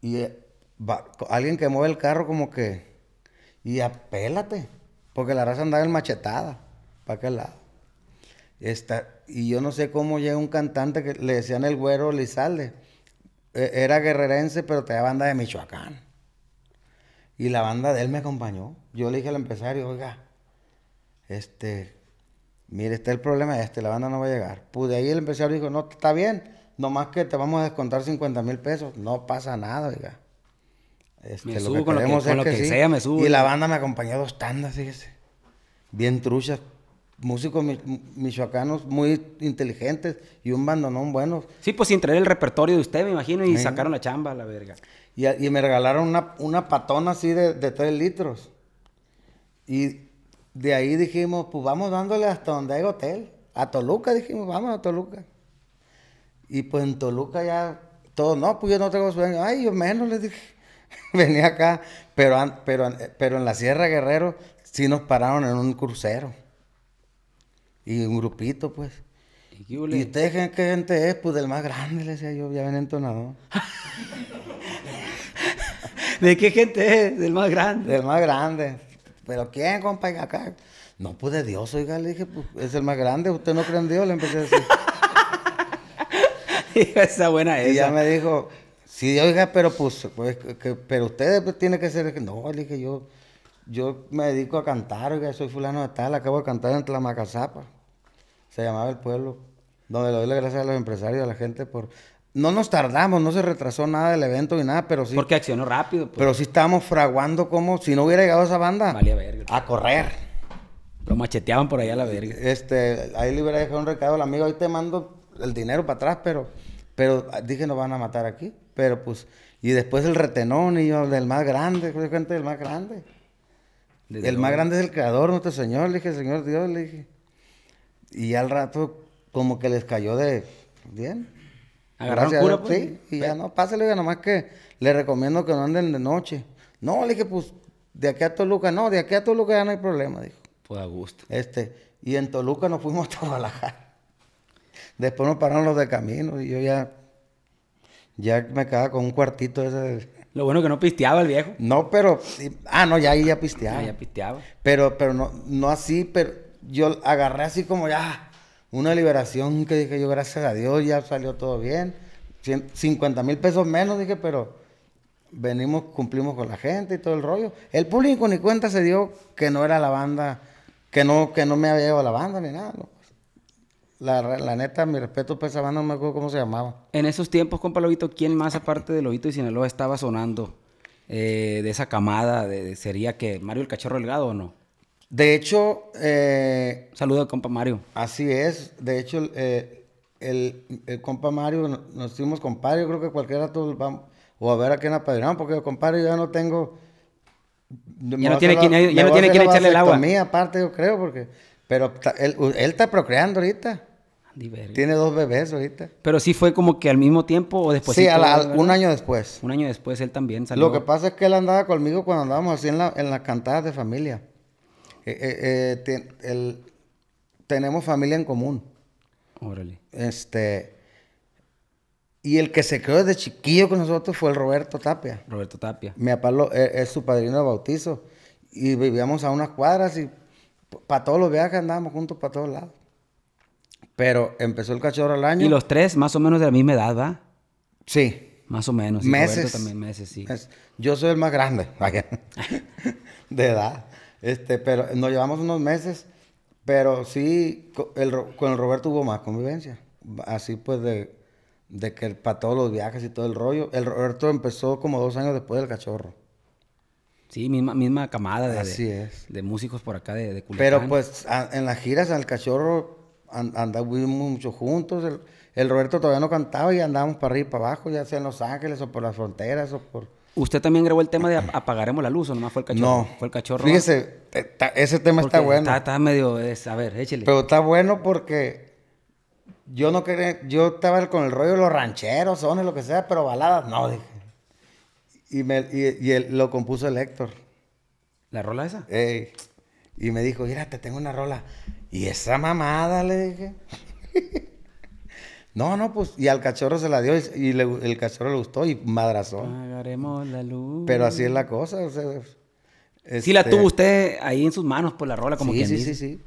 Y eh, va- alguien que mueve el carro como que, y apélate, porque la raza andaba en machetada, para aquel lado. Esta, y yo no sé cómo llega un cantante que le decían el güero Lizalde. E- Era guerrerense, pero tenía banda de Michoacán. Y la banda de él me acompañó. Yo le dije al empresario, oiga, este, mire, está el problema este, la banda no va a llegar. Pues de ahí el empresario dijo, no, está bien, nomás que te vamos a descontar 50 mil pesos. No pasa nada, oiga. Este, Me subo con lo que- con lo que sí. sea, me subo. Y la banda me acompañó dos tandas, fíjese. Bien truchas. Músicos mi- michoacanos muy inteligentes y un bandonón bueno. Sí, pues sin traer el repertorio de usted, me imagino, y sacaron la chamba a la verga. Y, me regalaron una, una patona así de, de 3 litros. Y de ahí dijimos, pues vamos dándole hasta donde hay hotel. A Toluca dijimos, vamos a Toluca. Y pues en Toluca ya, todos, no, pues yo no tengo sueño. Ay, yo menos les dije. (laughs) Venía acá, pero, pero, pero en la Sierra Guerrero sí nos pararon en un crucero. Y un grupito, pues. ¿Y qué ustedes qué gente es? Pues del más grande, le decía yo, ya ven entonador. (laughs) ¿De qué gente es? Del más grande. Del más grande. ¿Pero quién, compa? Acá. No, pues de Dios, oiga, le dije, pues es el más grande. ¿Usted no cree en Dios? Le empecé a decir. (laughs) esa buena y ya esa. me dijo, sí, oiga, pero pues, pues, que- pero usted pues, tiene que ser. No, le dije, yo, yo me dedico a cantar, oiga, soy fulano de tal, acabo de cantar en Tlamacazapa. Se llamaba el pueblo, donde le doy las gracias a los empresarios, a la gente por... No nos tardamos, no se retrasó nada del evento ni nada, pero sí... Porque accionó rápido. Pues. Pero sí estábamos fraguando como si no hubiera llegado esa banda. Valía verga. A correr. Lo macheteaban por allá a la verga. Este, ahí le hubiera dejado un recado al amigo, ahí te mando el dinero para atrás, pero, pero dije nos van a matar aquí. Pero pues, y después el retenón y yo del más grande, gente del más grande. Desde el más grande es el creador, nuestro Señor, le dije, Señor Dios, le dije. Y ya al rato como que les cayó de bien. Agarraron Gracias a Dios, pues. Sí, y ya no, pásale, oiga, nomás que le recomiendo que no anden de noche. No, le dije, pues, de aquí a Toluca, no, de aquí a Toluca ya no hay problema, dijo. Pues a gusto. Este, y en Toluca nos fuimos (laughs) a Guadalajara. Después nos pararon los de camino y yo ya, ya me quedaba con un cuartito ese. de- Lo bueno que no pisteaba el viejo. No, pero, ah, no, ya ahí ya pisteaba. Ah, ya pisteaba. Pero, pero no, no así, pero yo agarré así como ya una liberación que dije yo, gracias a Dios, ya salió todo bien. Cien- 50 mil pesos menos, dije, pero venimos, cumplimos con la gente y todo el rollo. El público ni cuenta se dio que no era la banda, que no, que no me había llevado la banda ni nada. La, la neta, mi respeto para esa banda, no me acuerdo cómo se llamaba. En esos tiempos, compa Lobito, ¿quién más aparte de Lobito y Sinaloa estaba sonando eh, de esa camada? De- ¿Sería que Mario el Cachorro Delgado o no? De hecho, eh, Saludos, compa Mario. Así es, de hecho, el, eh, el, el compa Mario, no- nos hicimos compadre, yo creo que cualquiera todos vamos, o a ver a quién apadrinamos, porque compadre yo ya no tengo... Ya no tiene quien- ya no tiene quien echarle el agua. A mí aparte yo creo, porque... Pero él, él está procreando ahorita, tiene dos bebés ahorita. Pero sí fue como que al mismo tiempo o después. sí, a la- al- un año después. Un año después él también salió. Lo que pasa es que él andaba conmigo cuando andábamos así en, la, en las cantadas de familia. Eh, eh, eh, el- tenemos familia en común. Órale. Este. Y el que se creó desde chiquillo con nosotros fue el Roberto Tapia. Roberto Tapia. Mi papá lo- es, es su padrino de bautizo. Y vivíamos a unas cuadras y para todos los viajes andábamos juntos para todos lados. Pero empezó el cachorro al año. Y los tres más o menos de la misma edad, ¿va? Sí. Más o menos. y meses. Roberto también meses, sí. Yo soy el más grande, vaya, (laughs) de edad. Este, pero nos llevamos unos meses, pero sí, el con el Roberto hubo más convivencia. Así pues de, de que para todos los viajes y todo el rollo. El Roberto empezó como dos años después del cachorro. Sí, misma, misma camada de, Así es. de músicos por acá de, de Culiacán. Pero pues a- en las giras al cachorro an- andábamos mucho juntos. El, el Roberto todavía no cantaba y andábamos para arriba y para abajo, ya sea en Los Ángeles o por las fronteras o por... ¿Usted también grabó el tema de ap- apagaremos la luz o nomás fue el cachorro? No. Fue el cachorro. Fíjese, eh, ese tema Porque está bueno. Está, está medio... es- a ver, échele. Pero está bueno porque yo no quería, yo estaba con el rollo de los rancheros, sones, lo que sea, pero baladas no, dije. Y, me, y, y él lo compuso el Héctor. ¿La rola esa? Ey. Y me dijo, mira, te tengo una rola. Y esa mamada, le dije. (laughs) no, no, pues, y al cachorro se la dio y, y le- el cachorro le gustó y madrazó. Apagaremos la luz. Pero así es la cosa, o sea. Sí la este, tuvo usted ahí en sus manos por la rola, como sí, quien sí, dice. sí,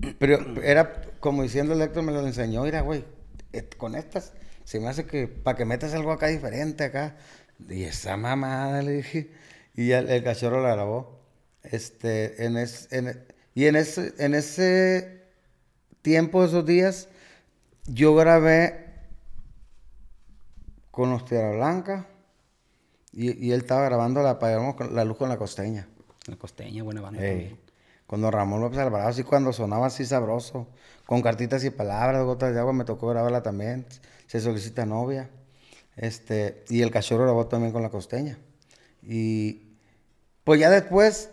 sí. Pero era como diciendo el Héctor me lo enseñó, mira, güey, eh, con estas se me hace que para que metas algo acá diferente acá. Y esa mamada le dije. Y el, el cachorro la grabó. Este, en es, en- y en ese, en ese tiempo, esos días, yo grabé con los Tierra Blanca y, y él estaba grabando la, con- la luz con la costeña. La costeña, buena banda Ey, también. Cuando Ramón López Alvarado, así cuando sonaba así sabroso, con cartitas y palabras, gotas de agua, me tocó grabarla también. Se solicita novia. Este, y el cachorro grabó también con la costeña. Y pues ya después,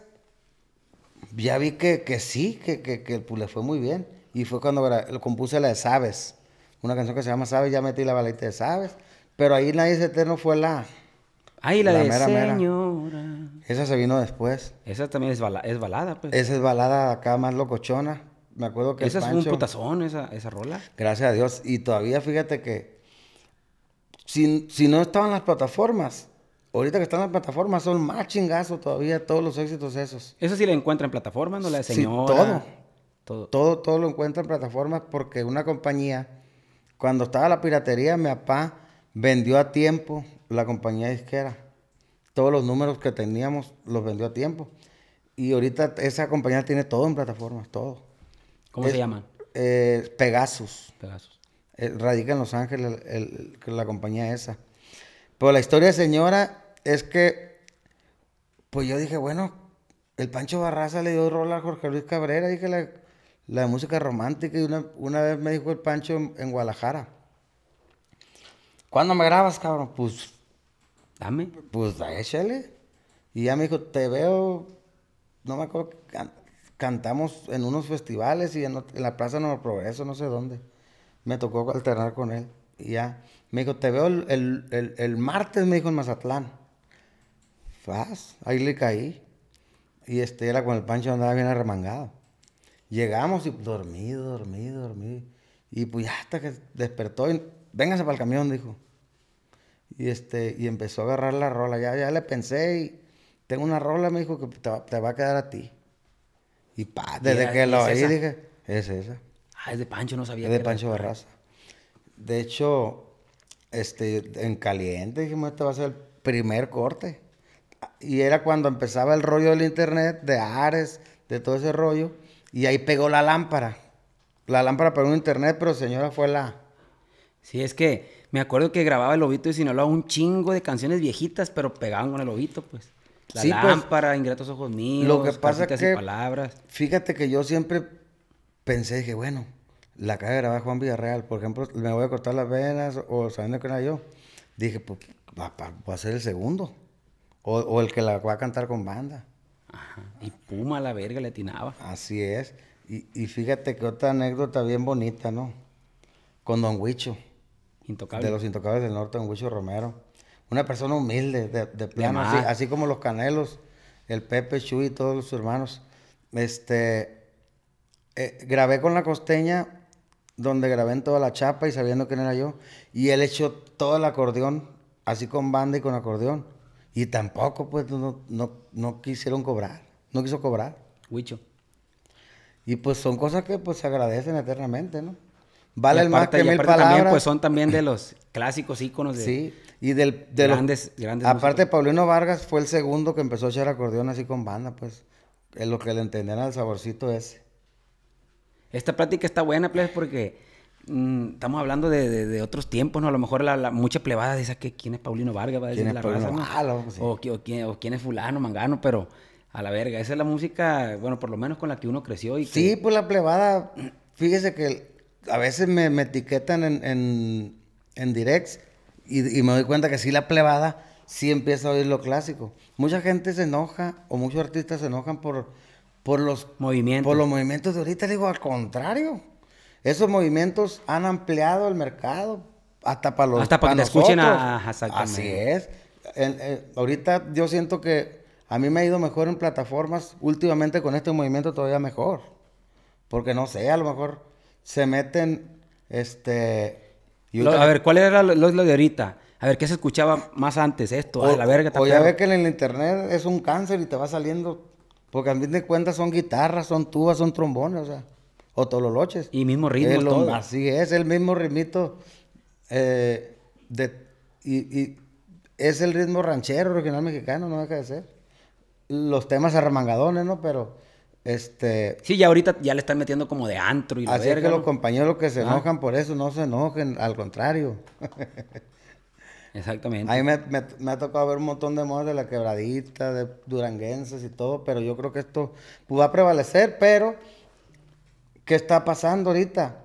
ya vi que, que sí, que, que, que, pues, le fue muy bien. Y fue cuando lo compuse la de Sabes. Una canción que se llama Sabes, ya metí la balita de Sabes. Pero ahí Nadie es Eterno fue la... Ay, la, La de mera, mera. señora. Esa se vino después. Esa también es, bala- es balada, pues. Esa es balada acá más locochona. Me acuerdo que el esa es un putazón, esa, esa rola. Gracias a Dios. Y todavía fíjate que si, si no estaban las plataformas, ahorita que están las plataformas son más chingazos todavía todos los éxitos esos. Esa sí la encuentra en plataformas, ¿no? La de Sí, señora. todo. Todo. Todo, todo lo encuentra en plataformas porque una compañía, cuando estaba la piratería, mi papá vendió a tiempo la compañía disquera. Todos los números que teníamos los vendió a tiempo. Y ahorita esa compañía tiene todo en plataformas, todo. ¿Cómo Es- se llaman? Eh, Pegasus. Pegasus. Eh, radica en Los Ángeles el- el- la compañía esa. Pero la historia, señora, es que, pues yo dije, bueno, el Pancho Barraza le dio rol a Jorge Luis Cabrera, dije la, música romántica, y una, una vez me dijo el Pancho en, Guadalajara, ¿cuándo me grabas, cabrón? Pues, Dame. pues, échale. Y ya me dijo, te veo, no me acuerdo, can- cantamos en unos festivales y en la Plaza Nuevo Progreso, no sé dónde. Me tocó alternar con él. Y ya. Me dijo, te veo el, el- el- el martes, me dijo, en Mazatlán. Faz, ahí le caí. Y este era con el Pancho andaba bien arremangado. Llegamos y dormido, dormido, dormido. Y pues ya hasta que despertó y véngase para el camión, dijo. Y este, y empezó a agarrar la rola. Ya, ya le pensé y tengo una rola, me dijo, que te va, te va a quedar a ti. Y pa, desde que lo oí dije, es esa. Ah, es de Pancho, no sabía. Es de Pancho Barraza. De hecho, este, en caliente dijimos, este va a ser el primer corte. Y era cuando empezaba el rollo del internet, de Ares, de todo ese rollo. Y ahí pegó la lámpara. La lámpara pegó en internet, pero señora fue la... Sí, es que me acuerdo que grababa el Lobito de Sinaloa un chingo de canciones viejitas, pero pegaban con el Lobito, pues. La Sí, pues, lámpara, Ingratos Ojos Míos, lo que pasa que- y Palabras. Fíjate que yo siempre pensé, dije, bueno, la acaba de grabar Juan Villarreal. Por ejemplo, me voy a cortar las venas o sabiendo que era yo. Dije, pues va, va- va a ser el segundo. O, o el que la va a cantar con banda. Ajá. Y Puma, la verga, le atinaba. Así es. Y, y fíjate que otra anécdota bien bonita, ¿no? Con Don Huicho, Intocable. de los Intocables del Norte, Don Huicho Romero. Una persona humilde, de, de plano, así como los Canelos, el Pepe, Chuy y todos sus hermanos. Este, eh, grabé con la costeña, donde grabé en toda la chapa y sabiendo quién era yo. Y él echó todo el acordeón, así con banda y con acordeón. Y tampoco, pues, no, no, no quisieron cobrar. No quiso cobrar. Huicho. Y pues son cosas que pues se agradecen eternamente, ¿no? Vale el más que mil palabras. También, pues son también de los (laughs) clásicos íconos de... Sí, y del, de los- Grandes- grandes Aparte, músicos. Paulino Vargas fue el segundo que empezó a echar acordeón así con banda, pues. Es lo que le entendían al saborcito ese. Esta plática está buena, plebes, porque mm, estamos hablando de, de- de otros tiempos, ¿no? A lo mejor la, la- mucha plebada dice que quién es Paulino Vargas, va a decir ¿Quién es la raza, ¿no? Vargas? Sí. o, qui- o quién, o quién es fulano, mangano, pero a la verga. Esa es la música, bueno, por lo menos con la que uno creció y que... Sí, pues la plebada, fíjese que a veces me, me etiquetan en, en, en directs y, y me doy cuenta que sí la plebada sí empieza a oír lo clásico. Mucha gente se enoja o muchos artistas se enojan por, por los Movimientos. Por los movimientos de ahorita, digo, al contrario. Esos movimientos han ampliado el mercado hasta para los Hasta para que te escuchen a- exactamente. Así es. En- ahorita yo siento que a mí me ha ido mejor en plataformas, últimamente con este movimiento todavía mejor. Porque no sé, a lo mejor se meten, este... Lo- a ver, ¿cuál era lo, de ahorita? A ver, ¿qué se escuchaba más antes? Esto, a la verga, o ya ve que en el internet es un cáncer y te va saliendo. Porque a fin de cuentas son guitarras, son tubas, son trombones, o sea, o tololoches. Y mismo ritmo, Es lo- todo. Así es, el mismo ritmito. eh, de, y, y es el ritmo ranchero, regional mexicano, no deja de ser. Los temas arremangadones, ¿no? Pero, este. Sí, ya ahorita ya le están metiendo como de antro y la Así es verga, que los compañeros que se Ah. enojan por eso no se enojen, al contrario. (laughs) Exactamente. A mí me, me- me ha tocado ver un montón de modas de la quebradita, de duranguenses y todo, pero yo creo que esto pues, va a prevalecer, pero ¿qué está pasando ahorita?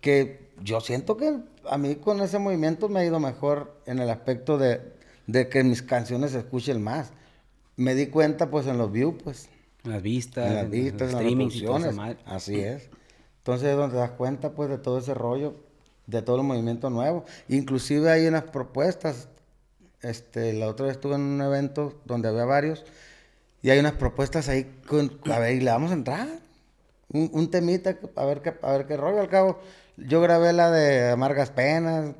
Que yo siento que a mí con ese movimiento me ha ido mejor en el aspecto de, de que mis canciones se escuchen más. Me di cuenta pues en los views, pues, En las vistas, en las vistas, en las reproducciones. Así es. Entonces es donde te das cuenta pues de todo ese rollo, de todo el movimiento nuevo. Inclusive hay unas propuestas. Este, la otra vez estuve en un evento donde había varios y hay unas propuestas ahí con, a ver, y le vamos a entrar. Un, un temita, a ver qué, a ver qué rollo. Al cabo, yo grabé la de Amargas Penas,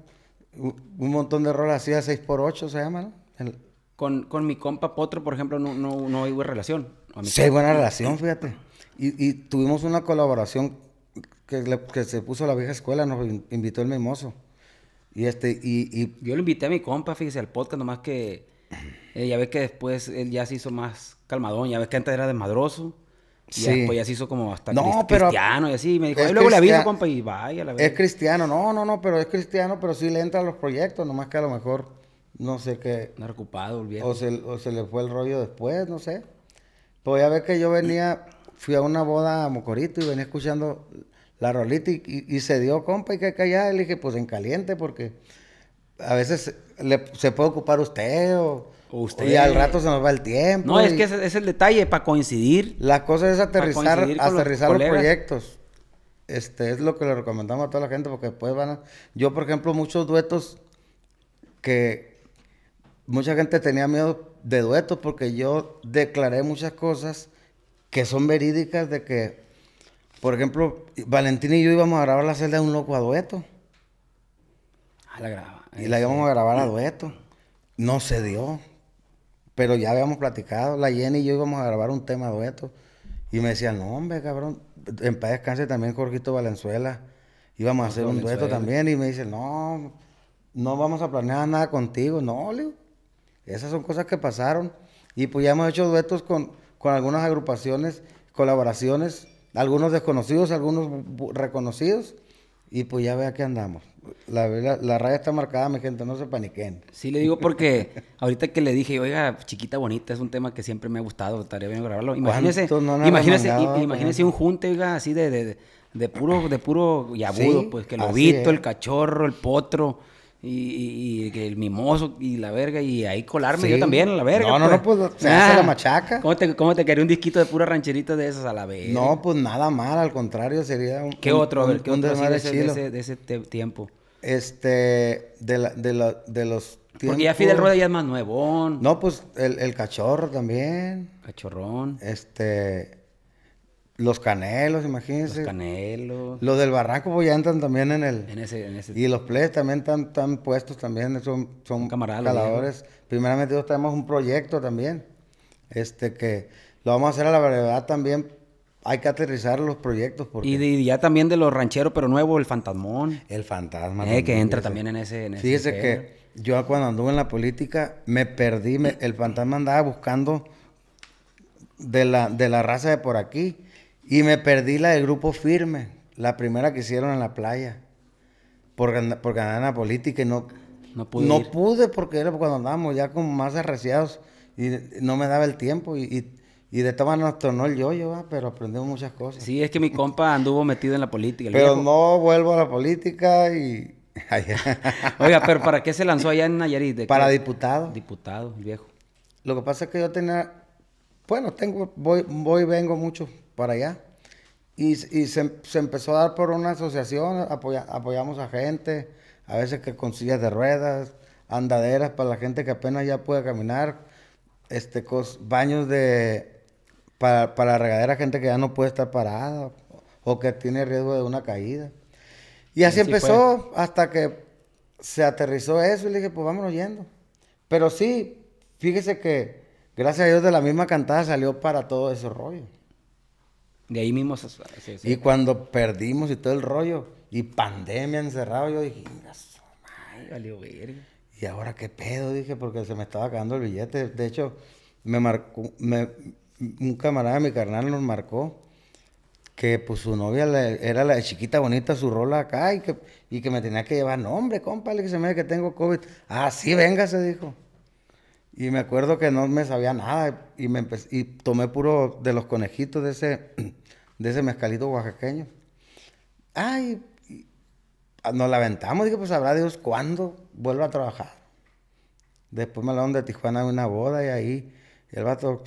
un, un montón de rolas así a 6x8 se llama, ¿no? El- Con, con mi compa Potro, por ejemplo, no, no, no buena relación. A Sí, buena relación, fíjate. Y, y tuvimos una colaboración que, le- que se puso la vieja escuela, nos in- invitó el mimoso. Y este, y, y Yo lo invité a mi compa, fíjese, al podcast, nomás que eh, ya ve que después él ya se hizo más calmadón, ya ves que antes era desmadroso. Y Sí. después ya se hizo como hasta No, pero- cristiano y así. Me dijo, es "Ay, luego le aviso, compa, y vaya, la es verdad. cristiano. No, no, no, pero es cristiano, pero sí le entra a los proyectos, nomás que a lo mejor, no sé qué, No ocupado, el viejo. o se, o se le fue el rollo después, no sé. Pues ya ves que yo venía, fui a una boda a Mocorito y venía escuchando la rolita y, y- y se dio, compa, y que callar. Le dije, pues en caliente, porque a veces le- se puede ocupar usted O usted. y al rato se nos va el tiempo. No, es que ese es el detalle, para coincidir. La cosa es aterrizar, los aterrizar los, proyectos. este, es lo que le recomendamos a toda la gente porque después van a... Yo, por ejemplo, muchos duetos que mucha gente tenía miedo de duetos porque yo declaré muchas cosas que son verídicas de que, por ejemplo, Valentín y yo íbamos a grabar la celda de un loco a dueto. Ah, la graba. Y la íbamos a grabar a dueto. No se dio. Pero ya habíamos platicado. La Jenny y yo íbamos a grabar un tema dueto. Y me decían, no, hombre, cabrón. En paz descanse también Jorgito Valenzuela. Íbamos a hacer un dueto también. Y me dicen, no, no vamos a planear nada contigo. No, le digo, esas son cosas que pasaron. Y pues ya hemos hecho duetos con, con algunas agrupaciones, colaboraciones. Algunos desconocidos, algunos reconocidos. Y pues ya vea que andamos. La, la, la raya está marcada, mi gente, no se paniquen. Sí, le digo porque ahorita que le dije, oiga, chiquita bonita, es un tema que siempre me ha gustado, estaría bien grabarlo. Imagínese, ¿Cuánto no nos imagínese, imagínese un junte, oiga, así de, de, de- de puro, de puro y agudo, Sí, pues que el lobito, el cachorro, el potro, y, y- y que el mimoso y la verga, y ahí colarme Sí. yo también la verga. No, no, no, pues, se hace la machaca. ¿Cómo te, cómo te quería un disquito de pura rancherita de esas a la verga? No, pues nada mal, al contrario, sería un. ¿Qué un- otro? A ver, un- ¿qué un otro de ese, de ese- de ese te- tiempo? Este, de, la, de, la, de los Porque ya tiempos- Fidel Rueda ya es más nuevón, No, pues el, el cachorro también. cachorrón, Este, los canelos, los imagínense. canelos, Los del barranco, pues ya entran también en el. en ese, en ese Y los plebes también están, están puestos también, son, son camaradas, los caladores. Primeramente, nosotros tenemos un proyecto también, este que lo vamos a hacer a la brevedad también. Hay que aterrizar los proyectos porque Y, de- y ya también de los rancheros, pero nuevo, el fantasmón. el fantasma. Eh, que entra también en ese. En ese Fíjese que yo cuando anduve en la política me perdí, me- el fantasma andaba buscando de la, de la raza de por aquí y me perdí la del grupo firme, la primera que hicieron en la playa, porque andaba en la política y no, No pude no ir. pude porque era cuando andábamos ya como más arreciados y no me daba el tiempo y, y, y de todas maneras nos tornó el yoyo, ¿va? pero aprendimos muchas cosas. Sí, es que mi compa anduvo metido en la política. pero viejo. no vuelvo a la política y... (laughs) (laughs) Oiga, pero ¿para qué se lanzó allá en Nayarit? ¿De Para qué? diputado. Diputado, viejo. Lo que pasa es que yo tenía, bueno, tengo, voy, voy y vengo mucho para allá. Y, y se, se empezó a dar por una asociación, apoya- apoyamos a gente, a veces que con sillas de ruedas, andaderas para la gente que apenas ya puede caminar, este, cos- baños de, para, para la regadera, gente que ya no puede estar parada o que tiene riesgo de una caída. Y así así empezó hasta que se aterrizó eso y le dije, pues vámonos yendo. Pero sí, fíjese que gracias a Dios de la misma cantada salió para todo ese rollo. De ahí mismo se, se- se- Y cuando perdimos y todo el rollo, y pandemia encerrado, yo dije, "Inga su Ay, valió verga. ¿Y ahora qué pedo? Dije, porque se me estaba acabando el billete. De hecho, me marcó, me- un camarada de mi carnal nos marcó que pues su novia le- era la chiquita bonita, su rola acá, y que, y que me tenía que llevar. No, hombre, compa, le que se me ve que tengo COVID. Ah, sí, venga, se dijo. Y me acuerdo que no me sabía nada y, me empe- y tomé puro de los conejitos de ese, (clears throat) de ese mezcalito oaxaqueño. Ay, ah, nos la aventamos, dije, pues sabrá Dios cuándo vuelva a trabajar. Después me hablaron de Tijuana de una boda y ahí el vato,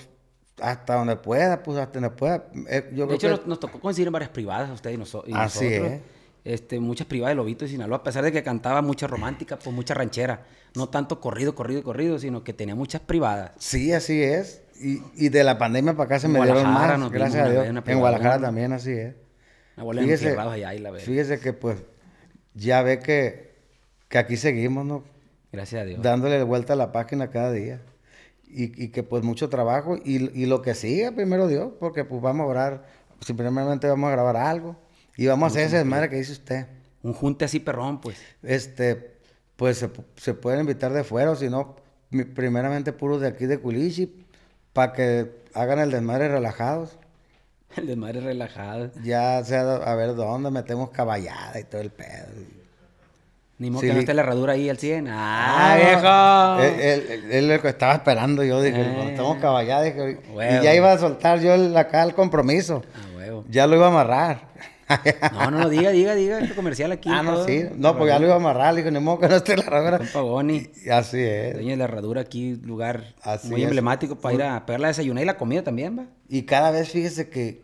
hasta donde pueda, pues hasta donde pueda. Eh, yo De creo hecho, que- nos, nos tocó coincidir en varias privadas, usted y, noso- y Así nosotros. es. Este, muchas privadas de Lobito y Sinaloa, a pesar de que cantaba mucha romántica, pues mucha ranchera. No tanto corrido, corrido, corrido, sino que tenía muchas privadas. Sí, así es. Y, y de la pandemia para acá se En me dieron más, nos gracias a Dios. En Guadalajara también, así es. Enfierrados allá y la verga. fíjese que pues ya ve que, que aquí seguimos, ¿no? Gracias a Dios. Dándole vuelta a la página cada día. Y, y que pues mucho trabajo y, y lo que sigue primero Dios, porque pues vamos a orar, simplemente vamos a grabar algo y vamos a hacer ese desmadre que dice usted. Un junte así perrón, pues. Este, pues se, se pueden invitar de fuera, o si no, primeramente puros de aquí de Culichi, para que hagan el desmadre relajados. (laughs) El de madre relajada. Ya sea a ver dónde metemos caballada y todo el pedo. Ni modo Sí, que no esté la herradura ahí al 100. ¡Ah, viejo! Él, él, él- él lo que estaba esperando yo, dije, Eh. cuando estamos caballada, dije, y ya iba a soltar yo el- acá el compromiso. Ah, huevo. Ya lo iba a amarrar. No, no, no, diga, diga, diga, este comercial aquí. ah, no, sí. No, pues ya lo iba a amarrar, le dije, ni modo que no esté la herradura. Y así es. Dueño de la herradura aquí, lugar Así muy es. emblemático para ir a pegar la desayunada y la comida también, va. Y cada vez fíjese que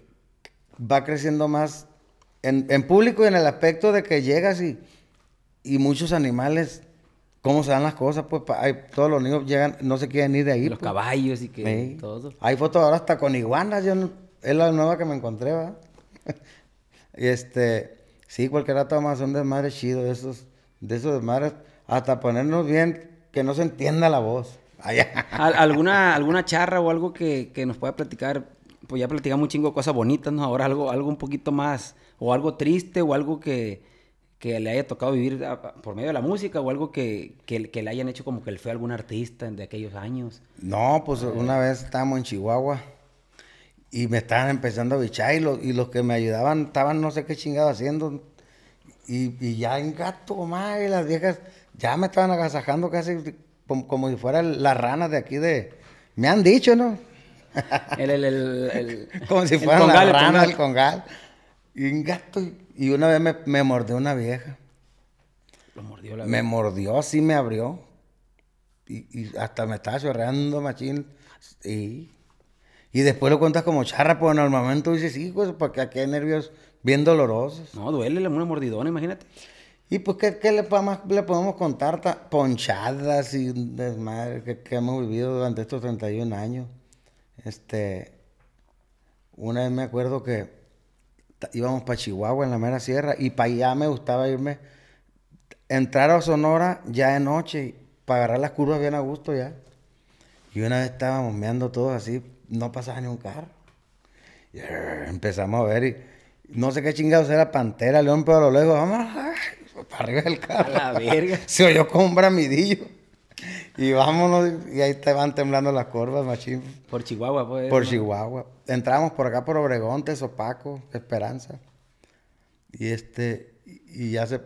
va creciendo más en, en público y en el aspecto de que llegas y, y muchos animales, cómo se dan las cosas, pues hay- todos los niños llegan, no se quieren ir de ahí. los pues. caballos y que Sí. todo. Hay fotos ahora hasta con iguanas, yo no- es la nueva que me encontré, ¿verdad? Y este, sí, cualquier rato más un desmadre chido, de esos, de esos desmadres, hasta ponernos bien, que no se entienda la voz. (laughs) Al- ¿Alguna, alguna charra o algo que, que nos pueda platicar? Pues ya platicamos un chingo de cosas bonitas, ¿no? Ahora algo, algo un poquito más, o algo triste, o algo que, que le haya tocado vivir a- a- por medio de la música, o algo que, que, que le hayan hecho como que el fue a algún artista de aquellos años. No, pues una vez estábamos en Chihuahua y me estaban empezando a bichar y, los- y los que me ayudaban estaban no sé qué chingado haciendo. Y, y ya en gato, madre, las viejas ya me estaban agasajando casi como, como si fueran las ranas de aquí de... Me han dicho, ¿no? El, el, el, (laughs) Como si fueran las ranas del congal. Y en gato, y- una vez me, me mordió una vieja. Lo mordió la Me mordió, así me abrió. Y, y hasta me estaba chorreando, machín. Y, y después lo cuentas como charra, pues en el momento dices, sí, pues, porque aquí hay nervios bien dolorosos. No, duele una mordidona, imagínate. Y pues, ¿qué, qué le, podemos, le podemos contar? Ta- Ponchadas y desmadre que, que hemos vivido durante estos 31 años. Este, una vez me acuerdo que íbamos para Chihuahua en la mera sierra y para allá me gustaba irme, entrar a Sonora ya de noche para agarrar las curvas bien a gusto ya. Y una vez estábamos meando todos así, no pasaba ni un carro. Y, eh, empezamos a ver y no sé qué chingados era pantera, león, pero a lo lejos, vamos para arriba del carro. A la verga. (laughs) Se oyó como un bramidillo. Y vámonos, y ahí te van temblando las curvas, machín. Por Chihuahua, pues. Por ¿no? Chihuahua. Entramos por acá por Obregón, Tezopaco, Esperanza. Y este, y ya se,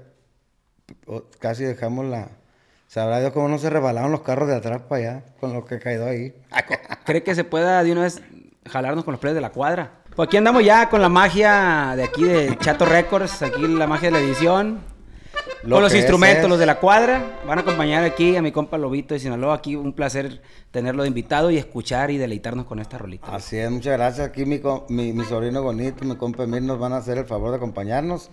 casi dejamos la, sabrá Dios cómo no se rebalaron los carros de atrás para allá, con lo que caído ahí. (laughs) ¿Cree que se pueda de una vez jalarnos con los players de la cuadra? Pues aquí andamos ya con la magia de aquí de Chato Records, aquí la magia de la edición. Lo con los instrumentos, es. los de la cuadra. Van a acompañar aquí a mi compa Lobito de Sinaloa. Aquí un placer tenerlo de invitado y escuchar y deleitarnos con esta rolita. Así es, muchas gracias. Aquí mi, mi, mi sobrino bonito, mi compa Emil, nos van a hacer el favor de acompañarnos.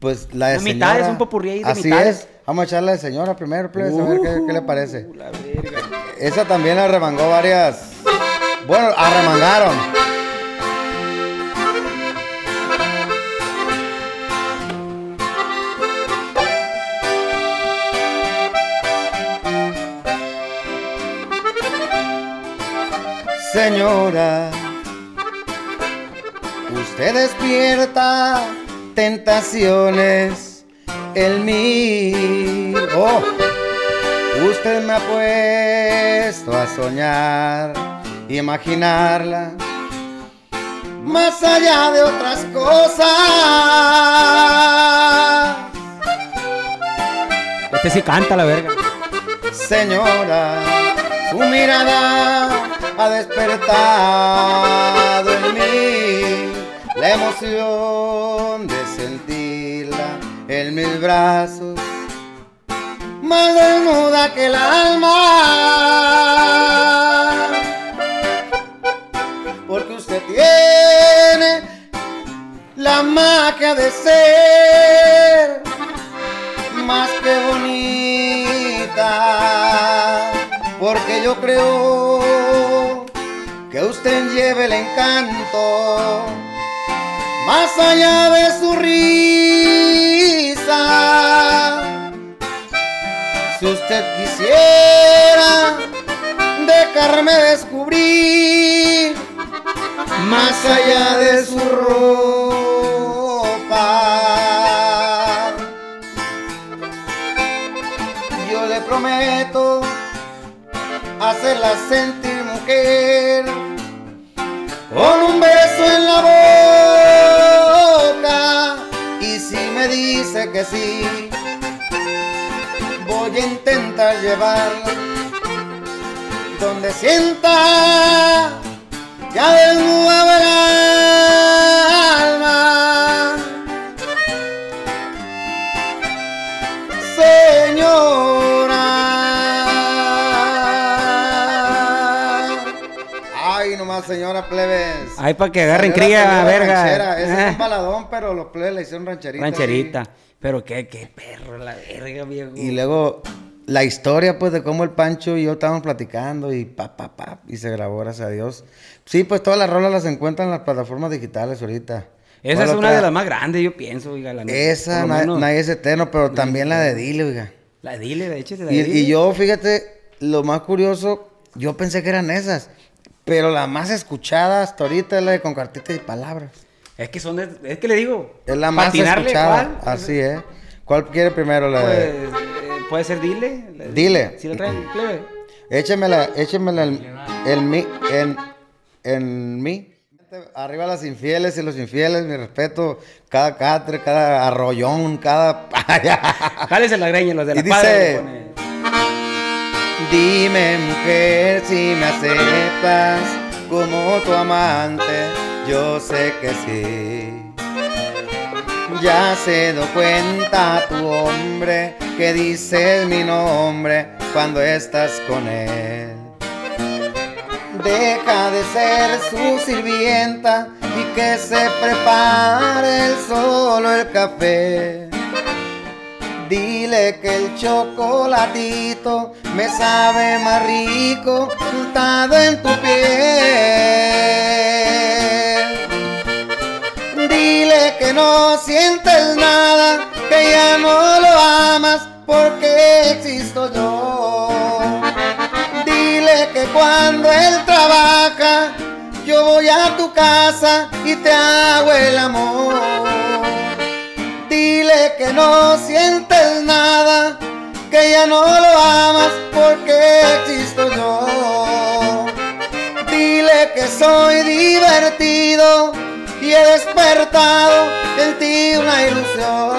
Pues la de mitad, señora- es un popurrí ahí de Así mitades. es. Vamos a echarla de señora primero, plebes, a ver qué, qué le parece. Uh, la verga. Esa también la remangó varias. Bueno, arremangaron. Señora, usted despierta tentaciones en mí. Oh. Usted me ha puesto a soñar, imaginarla, más allá de otras cosas. Este sí canta la verga. Señora, su mirada ha despertado en mí la emoción de sentirla en mis brazos, más desnuda que el alma. Porque usted tiene la magia de ser más que bonita, porque yo creo que usted lleve el encanto más allá de su risa. Si usted quisiera dejarme descubrir más allá de su ropa. Yo le prometo hacerla sentir mujer con un beso en la boca. Y si me dice que sí, voy a intentar llevarla donde sienta ya desnuda el alma. Señora plebes. Ay, para que agarren cría, verga. ranchera. Ese es un baladón, pero los plebes le hicieron rancherita. Rancherita. Pero qué, qué perro la verga, viejo. Y luego, la historia, pues, de cómo el Pancho y yo estábamos platicando y pa, pa, pa, y se grabó, gracias a Dios. Sí, pues, todas las rolas las encuentran en las plataformas digitales ahorita. Esa ¿Cuál es una otra? de las más grandes, yo pienso, oiga. La. Esa, na- menos- nadie es eterno, pero también la de Dile, oiga. La dile, de hecho, la Y, dile. y yo, fíjate, lo más curioso, yo pensé que eran esas, pero la más escuchada hasta ahorita es la de Con Cartita y Palabras. Es que son de, es que le digo. Es la más escuchada, ¿cuál? así es. ¿Cuál quiere primero? La Pues, de... eh, puede ser dile. Dile. Si lo traen, plebe. Échemela, échemela el, el mi, en, en mí. Arriba las infieles y los infieles, mi respeto, cada catre, cada arrollón, cada... (laughs) Jálese la greña, los de la Y cuadra dice-. Dime mujer si me aceptas como tu amante, yo sé que sí. Ya se dio cuenta tu hombre que dices mi nombre cuando estás con él. Deja de ser su sirvienta y que se prepare solo el café. Dile que el chocolatito me sabe más rico untado en tu piel. Dile que no sientes nada, que ya no lo amas porque existo yo. Dile que cuando él trabaja, yo voy a tu casa y te hago el amor. Que no sientes nada, que ya no lo amas porque existo yo. Dile que soy divertido y he despertado en ti una ilusión.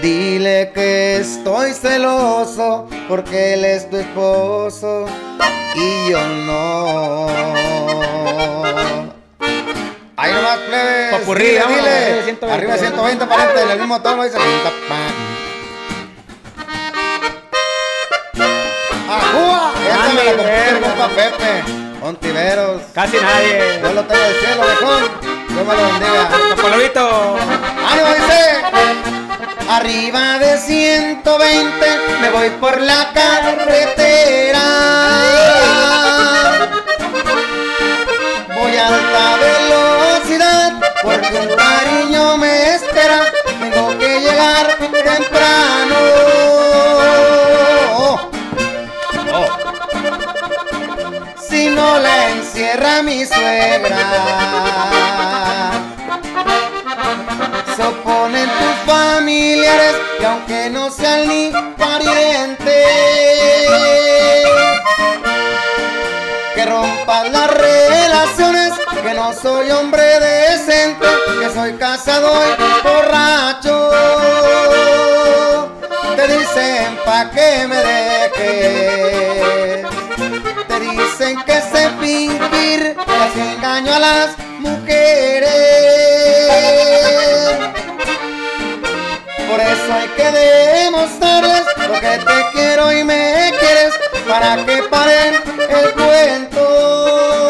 Dile que estoy celoso porque él es tu esposo y yo no. Ahí nomás, plebes. Popurrí, dile, dile. arriba 120. Arriba 120 para adelante, en el mismo tono dice. ¡Ajúa! Esta me la el verga. compa Pepe. Ontiveros. Casi nadie. Dios lo tenga del cielo, mejor. Dios me lo bendiga. Polvito. ¡Ánimo, dice! Arriba de 120 me voy por la carretera. Voy alta velocidad porque un cariño me espera. Tengo que llegar temprano. Si no la encierra mi suegra se oponen tus familiares y aunque no sean ni parientes que las relaciones que no soy hombre decente que soy casado y borracho te dicen pa' que me dejes te dicen que sé fingir, que así engaño a las mujeres. Por eso hay que demostrarles lo que te quiero y me quieres para que paren el cuento.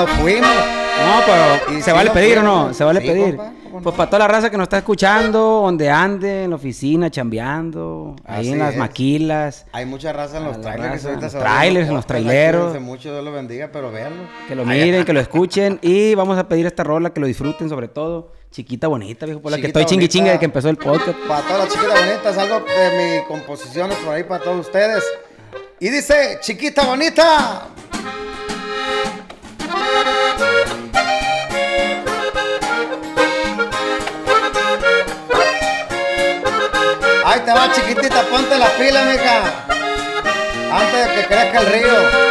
Nos fuimos. No, pero Y ¿se vale lo pedir o no? ¿Se vale Sí, pedir? compa, ¿cómo no? Pues para toda la raza que nos está escuchando, donde ande, en la oficina, chambeando, ahí Así en las es. maquillas, Hay mucha raza en los trailers. raza, ahorita se viendo trailers, en los traileros. cuídense mucho, Dios los bendiga, pero véanlo. que lo Ay, miren, que lo escuchen y vamos a pedir esta rola, que lo disfruten sobre todo. Chiquita bonita, viejo, por la que estoy chingui chingue de que empezó el podcast. Para todas las chiquitas bonitas, algo de mi composiciones por ahí para todos ustedes. Y dice, chiquita bonita. Ahí te va, chiquitita, ponte la pila, mija. Antes de que crezca el río.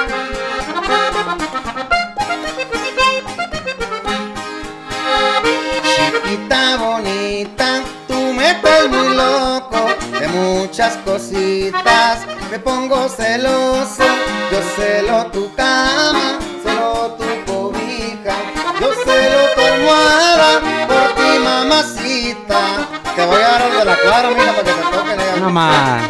Chiquita bonita, tú me estás muy loco muchas cositas. Me pongo celoso, yo celo tu cama, celo tu cobija, yo celo tu almohada por ti mamacita. Te voy a dar de la cuadra, mira, para que te toquen ella. Uno más.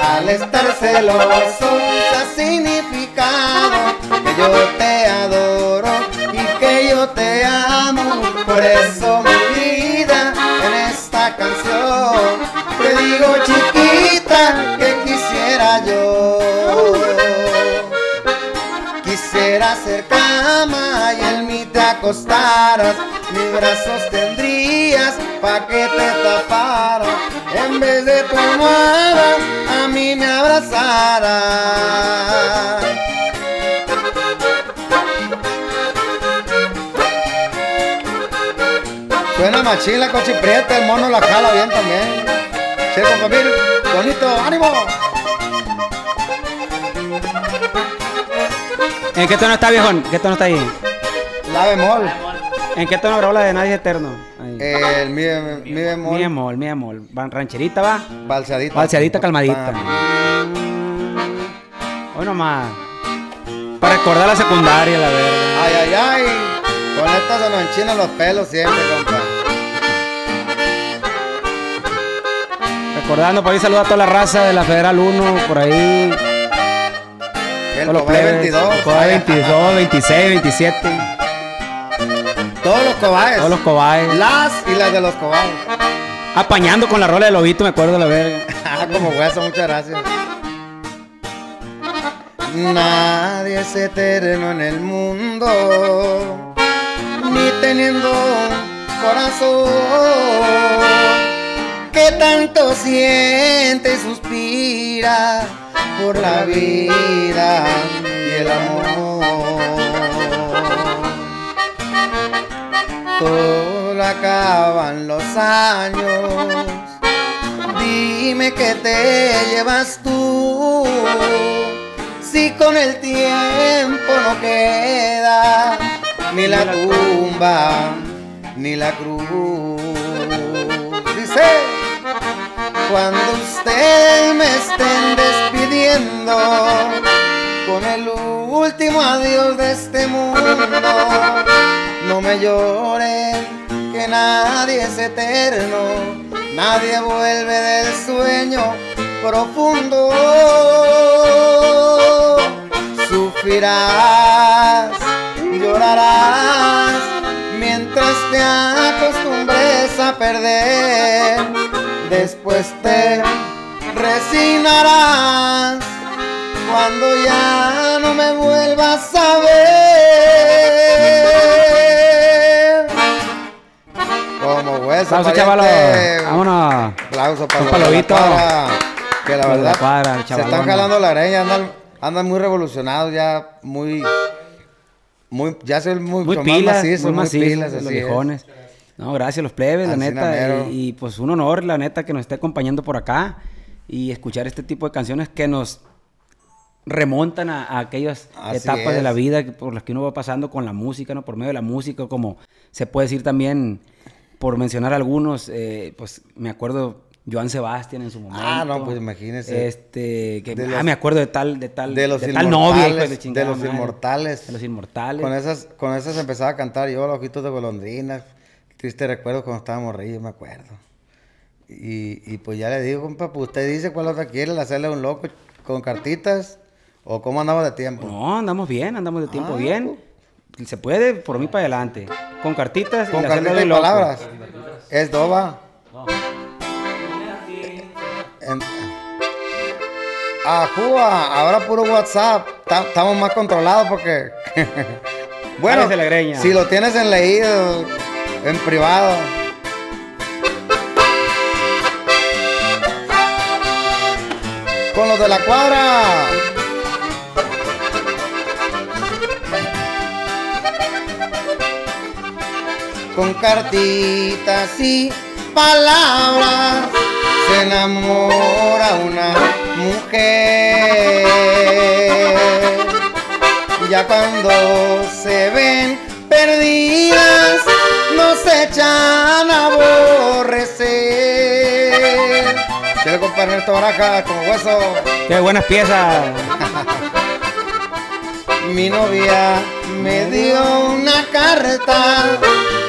Al estar celoso ha significado que yo te adoro y que yo te amo. Por eso mi acostaras, mis brazos tendrías pa' que te taparas, en vez de tu almohada a mí me abrazaras. Suena machila, cochiprieta, el mono la jala bien también. Che, compadre, bonito, ánimo. ¿En qué tono está, viejón? ¿Qué tono está ahí? La bemol. ¿En qué tono grabó la de Nadie Eterno? El mi, mi bemol. Mi bemol, mi bemol. Rancherita va. Balseadita. Balseadita, calmadita. Ah, Hoy nomás. Para recordar la secundaria, la verdad. Ay, ay, ay. Con esta se nos enchinan los pelos siempre, compa. Recordando, por ahí saluda a toda la raza de la Federal 1, por ahí. El Cobay plebes, 22. Cobay 22, 26, 27. Todos los cobayes. Todos los cobayes. Las y las de los cobayes. Apañando con la rola de Lobito, me acuerdo la verga. Ah, como hueso, muchas gracias. Nadie es eterno en el mundo, ni teniendo corazón que tanto siente y suspira por la vida y el amor. Todo acaban los años. Dime que te llevas tú. Si con el tiempo no queda ni la tumba ni la cruz. Dice, cuando ustedes me estén despidiendo con el último adiós de este mundo, no me lloren, que nadie es eterno, nadie vuelve del sueño profundo. Sufrirás, llorarás, mientras te acostumbres a perder, después te resignarás cuando ya no me vuelvas a ver. Como hueso, Aplauso, chavalo. pariente. Vámonos. Aplauso para Un los Que la verdad se están jalando la greña, andan, andan muy revolucionados ya, muy, muy, ya son muy, Muy pilas, más muy macizos, pilas, los es. viejones. No, gracias los plebes, la neta. Y, y, pues un honor, la neta, que nos esté acompañando por acá y escuchar este tipo de canciones que nos remontan a, a aquellas Así etapas de la vida por las que uno va pasando con la música, ¿no? Por medio de la música, como se puede decir también, por mencionar algunos, eh, pues me acuerdo Joan Sebastián en su momento. Ah, no, pues imagínese. Este, que, De ah, los- me acuerdo de tal, de tal, de los tal novia, hijo de, de, chingada los madre. inmortales. De los inmortales. Con esas, con esas empezaba a cantar yo, los ojitos de golondrinas. Triste recuerdo cuando estábamos morrillos, me acuerdo. Y, y pues ya le digo, compa, pues usted dice cuál otra quiere, la hacerle a un loco con cartitas o cómo andamos de tiempo. No, andamos bien, andamos de tiempo Ah, bien. Se puede por mí para adelante. Con cartitas Con y cartitas y palabras. Es doba. En- Ajúa, ahora puro WhatsApp. Ta- Estamos más controlados porque. (laughs) bueno, si lo tienes en leído, en privado. Con los de la cuadra. Con cartitas y palabras se enamora una mujer. Ya cuando se ven perdidas, nos echan a aborrecer. Quiero compartir esta baraja como hueso. Qué buenas piezas. (laughs) Mi novia me dio una carta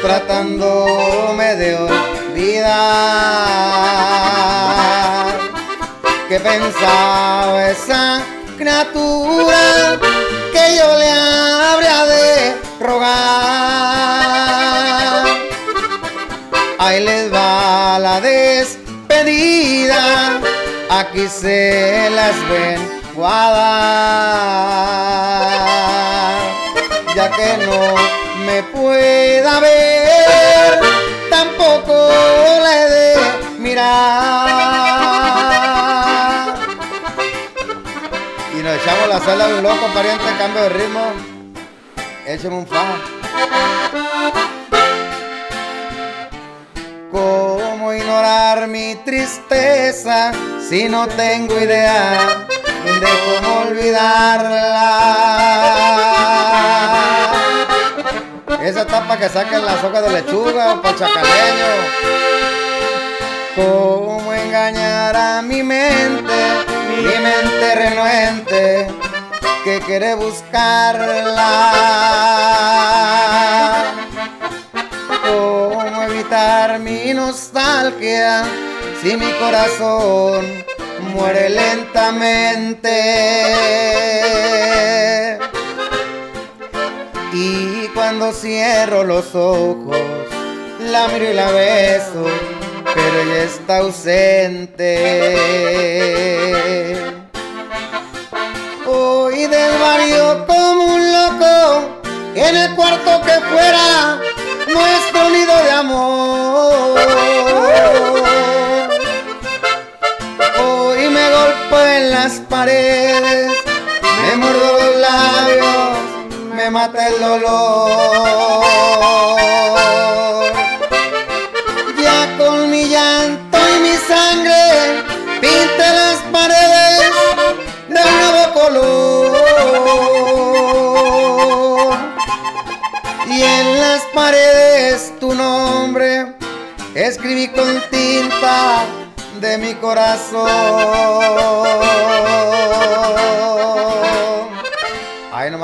tratándome puede olvidar que pensaba esa criatura que yo le habría de rogar. Ahí les va la despedida, aquí se las ven guardar, ya que no me pueda ver, tampoco le de mirar. Y nos echamos la sala de un loco, pariente, cambio de ritmo. Échame un fa. ¿Cómo ignorar mi tristeza si no tengo idea de cómo olvidarla? Esa tapa que sacan las hojas de lechuga (laughs) o chacaleño. ¿Cómo engañar a mi mente, mi mente renuente, que quiere buscarla? ¿Cómo evitar mi nostalgia si mi corazón muere lentamente? Y cuando cierro los ojos, la miro y la beso, pero ella está ausente. Hoy del barrio como un loco, en el cuarto que fuera nuestro nido de amor. Hoy me golpeo en las paredes, me muerdo los labios, mata el dolor. Ya con mi llanto y mi sangre pinte las paredes de un nuevo color. Y en las paredes tu nombre escribí con tinta de mi corazón.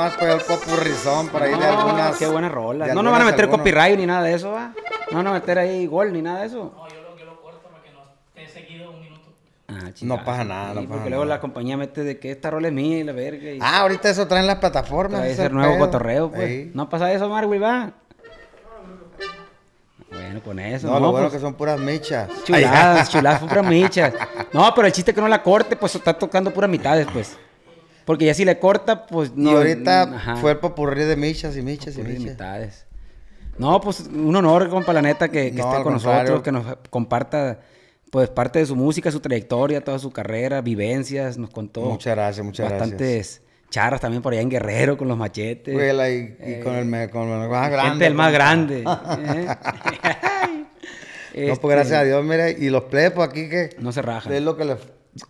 Ahí nomás fue el popurrizón por ahí de No, algunas. Qué buena rola. de No nos van a meter algunos. copyright ni nada de eso, ¿va? No van a meter ahí gol ni nada de eso. No, yo lo, yo lo corto para que no esté seguido un minuto. Ah, No pasa nada, no Sí, pasa porque luego nada. la compañía mete de que esta rola es mía y la verga. Y Ah, ahorita eso traen las plataformas. ese ese nuevo pedo. cotorreo, pues. Ey. No pasa eso, Marwill, va. Bueno, con eso. No, No, lo bueno pues, que son puras michas. Chuladas, chuladas, puras michas. No, pero el chiste es que no la corte, pues está tocando puras mitades, pues. Porque ya si le corta, pues no. y ahorita ajá, fue el popurrí de michas y michas y michas. No, pues un honor, compa, la neta, que, que No, esté con nosotros, que nos comparta, pues, parte de su música, su trayectoria, toda su carrera, vivencias, nos contó. Muchas gracias, muchas bastantes charras también por allá en Guerrero con los machetes. Y, y con el, con el más grande. Gente del más grande. (laughs) ¿eh? (laughs) No, pues gracias a Dios, mira, y los plepos aquí que No se rajan. es lo que les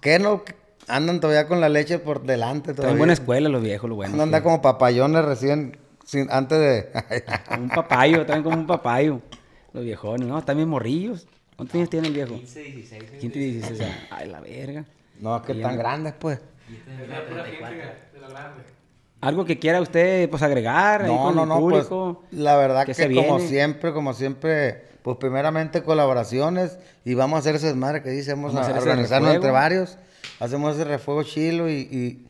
que no andan todavía con la leche por delante todavía. en buena escuela los viejos, lo bueno. Andan anda como papayones recién sin, antes de Como (laughs) un papayo, también como un papayo. Los viejones, ¿no? También morrillos. ¿Cuántos años tiene el viejo? 15, 16. 15, 16. Ay, la verga. No, que tan grandes pues. Algo que quiera usted, pues, agregar ahí No, con no, el no, pues público. la verdad que que, se como viene. siempre, como siempre, pues primeramente colaboraciones y vamos a hacer ese desmadre que dice, vamos, Vamos a a, organizarnos entre varios, hacemos ese refuego chilo y, y,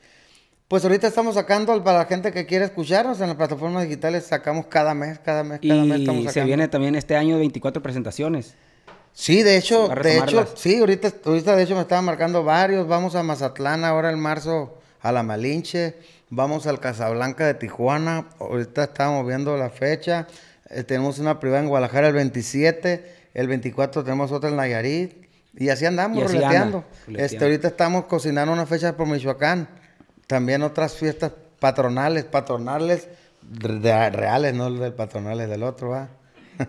pues ahorita estamos sacando para la gente que quiere escucharnos en las plataformas digitales, sacamos cada mes, cada mes, cada mes estamos Y se sacando. viene también este año 24 presentaciones. Sí, de hecho, de hecho, sí, ahorita, ahorita de hecho me estaban marcando varios. Vamos a Mazatlán ahora en marzo a la Malinche. Vamos al Casablanca de Tijuana. Ahorita estamos viendo la fecha. Eh, tenemos una privada en Guadalajara el 27. El 24 tenemos otra en Nayarit. Y así andamos, Y así ruleteando. anda, ruleteando. Este, ahorita estamos cocinando una fecha por Michoacán. También otras fiestas patronales, patronales de- de- reales, no del patronales del otro, ¿va?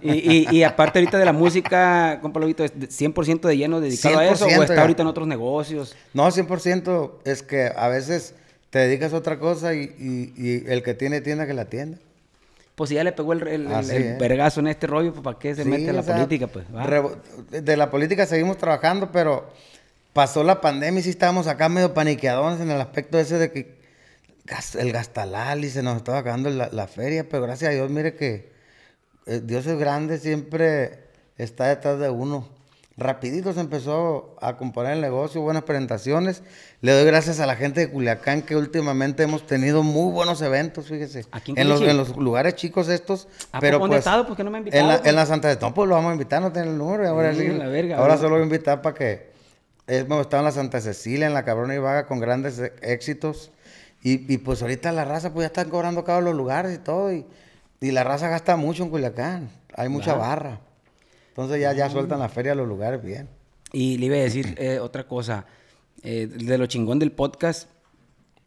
Y, y, y aparte ahorita de la música, compa Lobito, ¿es de 100% de lleno dedicado a eso o 100% está ya. ahorita en otros negocios? No, 100% es que a veces te dedicas a otra cosa y, y- y el que tiene tienda que la tienda. Pues si ya le pegó el, el- el- vergazo en este rollo, pues ¿para qué se Sí, mete a la sea, política? Pues, de la política seguimos trabajando, pero pasó la pandemia y sí estábamos acá medio paniqueadones en el aspecto ese de que el gastalal y se nos estaba acabando la, la feria, pero gracias a Dios, mire que eh, Dios es grande, siempre está detrás de uno. Rapidito se empezó a componer el negocio, buenas presentaciones. Le doy gracias a la gente de Culiacán que últimamente hemos tenido muy buenos eventos, fíjese. ¿Aquí en en, los, Culichi? en los lugares chicos estos. ¿A pero pues, estado? ¿Por qué no me ha En la, pues? en la Santa de no, pues lo vamos a invitar, no tiene el número. Ahora, Sí, sí, la verga, ahora solo voy a invitar para que... Hemos estado en la Santa Cecilia, en la Cabrona y Vaga, con grandes e- éxitos. Y, y, pues ahorita la raza, pues ya están cobrando cada los lugares y todo. Y, y la raza gasta mucho en Culiacán. Hay mucha Claro. barra. Entonces ya, ya sueltan la feria a los lugares bien. Y le iba a decir eh, otra cosa. eh, de lo chingón del podcast,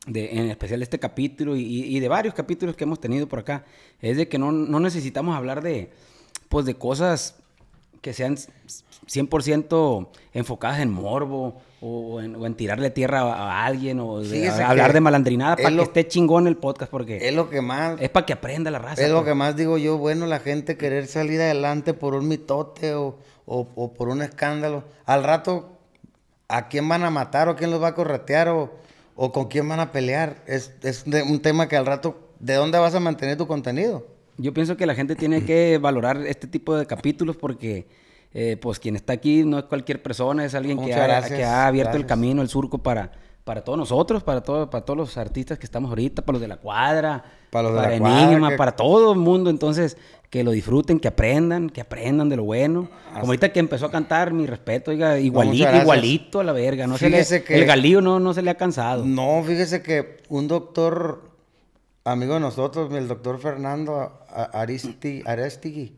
de, en especial este capítulo y, y- de varios capítulos que hemos tenido por acá, es de que no, no necesitamos hablar de, pues, de cosas que sean 100% enfocadas en morbo o en, o en tirarle tierra a, a alguien o de- a hablar de malandrinada para que esté chingón el podcast porque Es lo que más... es para que aprenda la raza. Es lo pues. que más digo yo, bueno, la gente querer salir adelante por un mitote o, o- o por un escándalo. Al rato, ¿a quién van a matar o quién los va a corretear o, o con quién van a pelear? Es, es de- un tema que al rato, ¿de dónde vas a mantener tu contenido? Yo pienso que la gente tiene que valorar este tipo de capítulos porque, eh, pues, quien está aquí no es cualquier persona, es alguien que ha, gracias, que ha abierto el camino, el surco para, para todos nosotros, para, todo, para todos los artistas que estamos ahorita, para los de la cuadra, Para los de la Enigma, cuadra, que- para todo el mundo. Entonces, que lo disfruten, que aprendan, que aprendan de lo bueno. Como ahorita que empezó a cantar, mi respeto, oiga, igualito, igualito a la verga. No se le- que- El galío no, no se le ha cansado. No, fíjese que un doctor, amigo de nosotros, el doctor Fernando Aristi, Arestigui,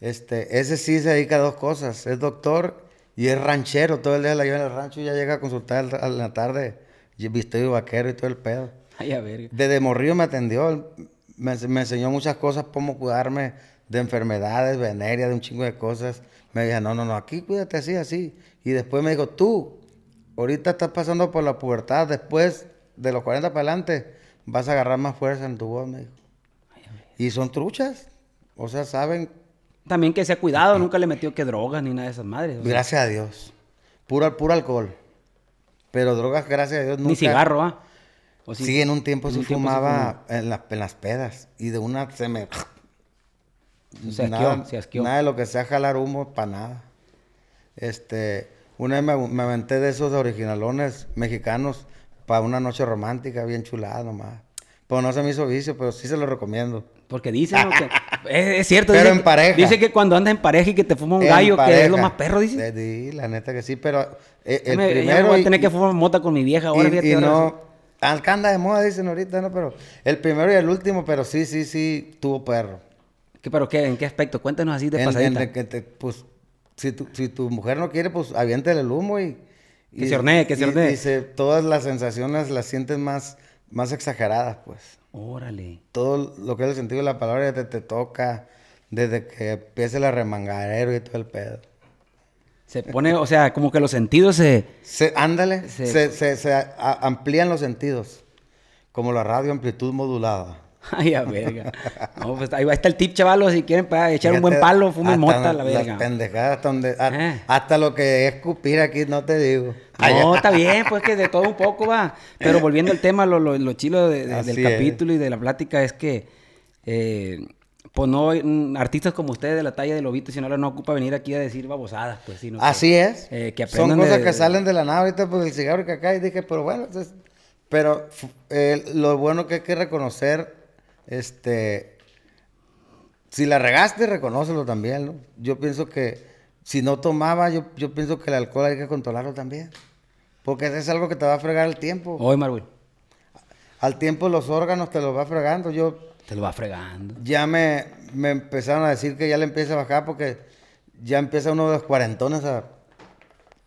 este, ese sí se dedica a dos cosas. Es doctor y es ranchero. Todo el día la lleva en el rancho y ya llega a consultar a la tarde, y vestido vaquero y todo el pedo. Ay, a verga. Desde morrillo me atendió, me, ens- me enseñó muchas cosas, cómo cuidarme de enfermedades, venéreas, de un chingo de cosas. Me dijo, no, no, no, aquí cuídate así, así. Y después me dijo, tú, ahorita estás pasando por la pubertad, después de los 40 para adelante, vas a agarrar más fuerza en tu voz, me dijo. Y son truchas, o sea, saben, También que se ha cuidado, nunca le metió que drogas ni nada de esas madres. o sea, gracias a Dios, puro, puro alcohol. Pero drogas, gracias a Dios, nunca. Ni cigarro, ¿ah? ¿O Sí, en un tiempo En sí un tiempo sí fumaba en, la- en las pedas. Y de una se me... Se asqueó, nada, se asqueó. nada de lo que sea jalar humo, para nada. Este, una vez me, me aventé de esos originalones mexicanos para una noche romántica, bien chulada nomás. Pues no se me hizo vicio, pero sí se lo recomiendo. Porque dicen que... (laughs) es, es cierto. Pero dice en que- pareja. Dice que cuando andas en pareja y que te fuma un En gallo, que es lo más perro, dice. Sí, la neta que sí, pero eh, el me- me primero... voy a y- tener que fumar mota con mi vieja ahora, y, fíjate, y ahora no... Acá anda de moda, dicen ahorita, ¿no? Pero el primero y el último, pero sí, sí, sí, tuvo perro. ¿Qué, ¿Pero qué? ¿En qué aspecto? Cuéntanos así de En- en pasadita. de que te, pues, si tu, si tu mujer no quiere, pues aviéntale el humo y... Que y- se hornee, que se hornee. se- todas las sensaciones las sientes más, más exageradas, pues. Órale. Todo lo que es el sentido de la palabra ya te, te toca desde que empiece el arremangadero y todo el pedo. Se pone, o sea, como que los sentidos se... Se, ándale, Se- se, se- amplían los sentidos, como la radio amplitud modulada. (laughs) Ay, a verga. No, pues ahí va- está el tip, chavalos. Si quieren para echar un buen palo, fumen mota, la las verga. pendejadas, hasta, donde, a- Eh. hasta lo que es escupir aquí, no te digo. No, está bien, pues que de todo un poco va. Pero volviendo al tema, lo, lo, lo chilo de- de- Así del es. capítulo y de la plática es que, eh, pues no, mm, artistas como ustedes de la talla de Lobito y Sinaloa no ocupa venir aquí a decir babosadas, pues, sino que- Así es. eh, que Son cosas de- que salen de la nada ahorita, pues el cigarro que acá y dije, pero bueno, es- pero eh, lo bueno que hay que reconocer, este, si la regaste, reconócelo también, ¿no? Yo pienso que si no tomaba, yo, yo pienso que el alcohol hay que controlarlo también. Porque es algo que te va a fregar el tiempo. Hoy, Marvel, Al tiempo los órganos te los va fregando. Yo te lo va fregando. ya me, me empezaron a decir que ya le empieza a bajar porque ya empieza uno de los cuarentones a...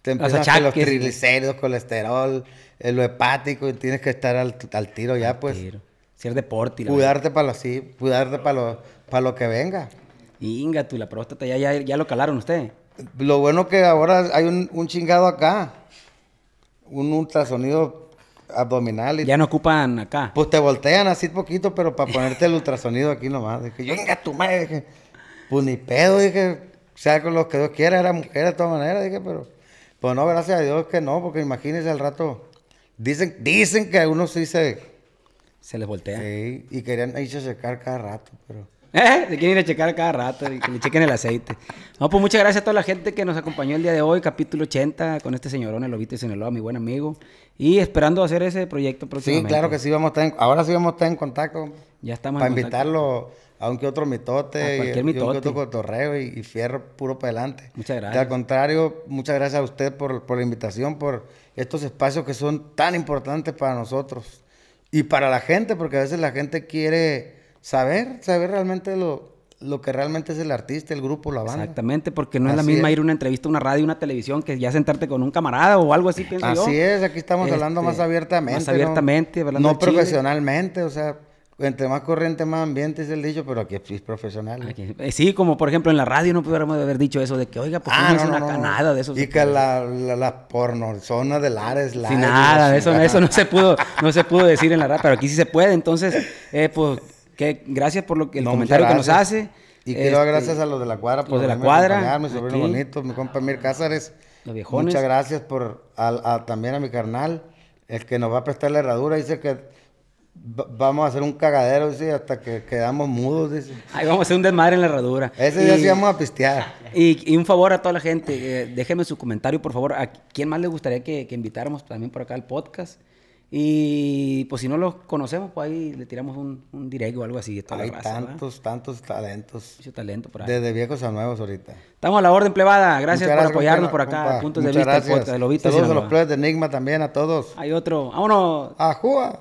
Te Los empiezan que los triglicéridos, colesterol, lo hepático y tienes que estar al, al tiro ya, pues. Tiro. Ser deporte y la Cuidarte para lo así, cuidarte para lo, para lo que venga. Inga, tú, la próstata, ya, ya, ya lo calaron usted. Lo bueno que ahora hay un, un chingado acá, un ultrasonido abdominal y Ya no ocupan acá. Pues te voltean así poquito, pero para (laughs) ponerte el ultrasonido aquí nomás. Dije, yo, venga tu madre. Dije, pues ni pedo, dije, sea con lo que Dios quiera, era mujer de todas maneras, dije, pero, pues no, gracias a Dios que no, porque imagínense al rato. Dicen, dicen que algunos sí se, Se les voltea. sí, y querían irse a secar cada rato, pero (laughs) ¿Eh? Se quieren ir a checar cada rato y que le chequen el aceite. No, pues muchas gracias a toda la gente que nos acompañó el día de hoy, capítulo 80, con este señorón, el Lobito de Sinaloa, mi buen amigo. Y esperando hacer ese proyecto Sí, próximamente. claro que sí, vamos a estar en- ahora sí vamos a estar en contacto. Ya estamos Para en invitarlo a un que otro mitote, A y, cualquier y un que mitote. otro cotorreo y, y fierro puro para adelante. Muchas Y gracias. al contrario, muchas gracias a usted por, por la invitación, por estos espacios que son tan importantes para nosotros y para la gente, porque a veces la gente quiere saber, saber realmente lo, lo que realmente es el artista, el grupo, la banda. Exactamente, porque no es la Así misma es. ir a una entrevista, una radio, una televisión, que ya sentarte con un camarada o algo así, pienso yo. Así es, aquí estamos hablando más abiertamente. más ¿no? abiertamente, hablando No chile. profesionalmente, o sea, entre más corriente, más ambiente es el dicho, pero aquí es profesional. Aquí- eh, Sí, como por ejemplo en la radio no pudiéramos haber dicho eso de que, oiga, pues Ah, es no, una no, no. canada de esos. Y que la, la, la porno, zona de Lares, Lares. Sin nada, la de eso, eso no se pudo, (laughs) no se pudo decir en la radio, pero aquí sí se puede. Entonces, eh, pues, que gracias por lo que el comentario que nos hace. Y quiero dar Este, gracias a los de la cuadra por los de la a cuadra, mi sobrino aquí. bonito, mi compa Mir Cázares. Los viejones. Muchas gracias por al- a- también a mi carnal, el que nos va a prestar la herradura. Dice que vamos a hacer un cagadero, dice, hasta que quedamos mudos, dice. Ahí vamos a hacer un desmadre en la herradura. Ese día sí vamos a pistear. Y, y un favor a toda la gente, eh, déjenme su comentario, por favor. ¿A quién más le gustaría que, que invitáramos también por acá al podcast? Y pues si no los conocemos, pues ahí le tiramos un, un direct o algo así. de toda la Hay raza, ¿verdad? tantos, tantos talentos. Mucho talento por ahí. Desde viejos a nuevos ahorita. Estamos a la orden, plebada. Gracias Muchas por apoyarnos compa, por acá. compa. Puntos de Muchas vista del gracias. podcast. de Lobito de Saludos a los plebes de Enigma también, a todos. Hay otro. Vámonos. ¡Ajúa!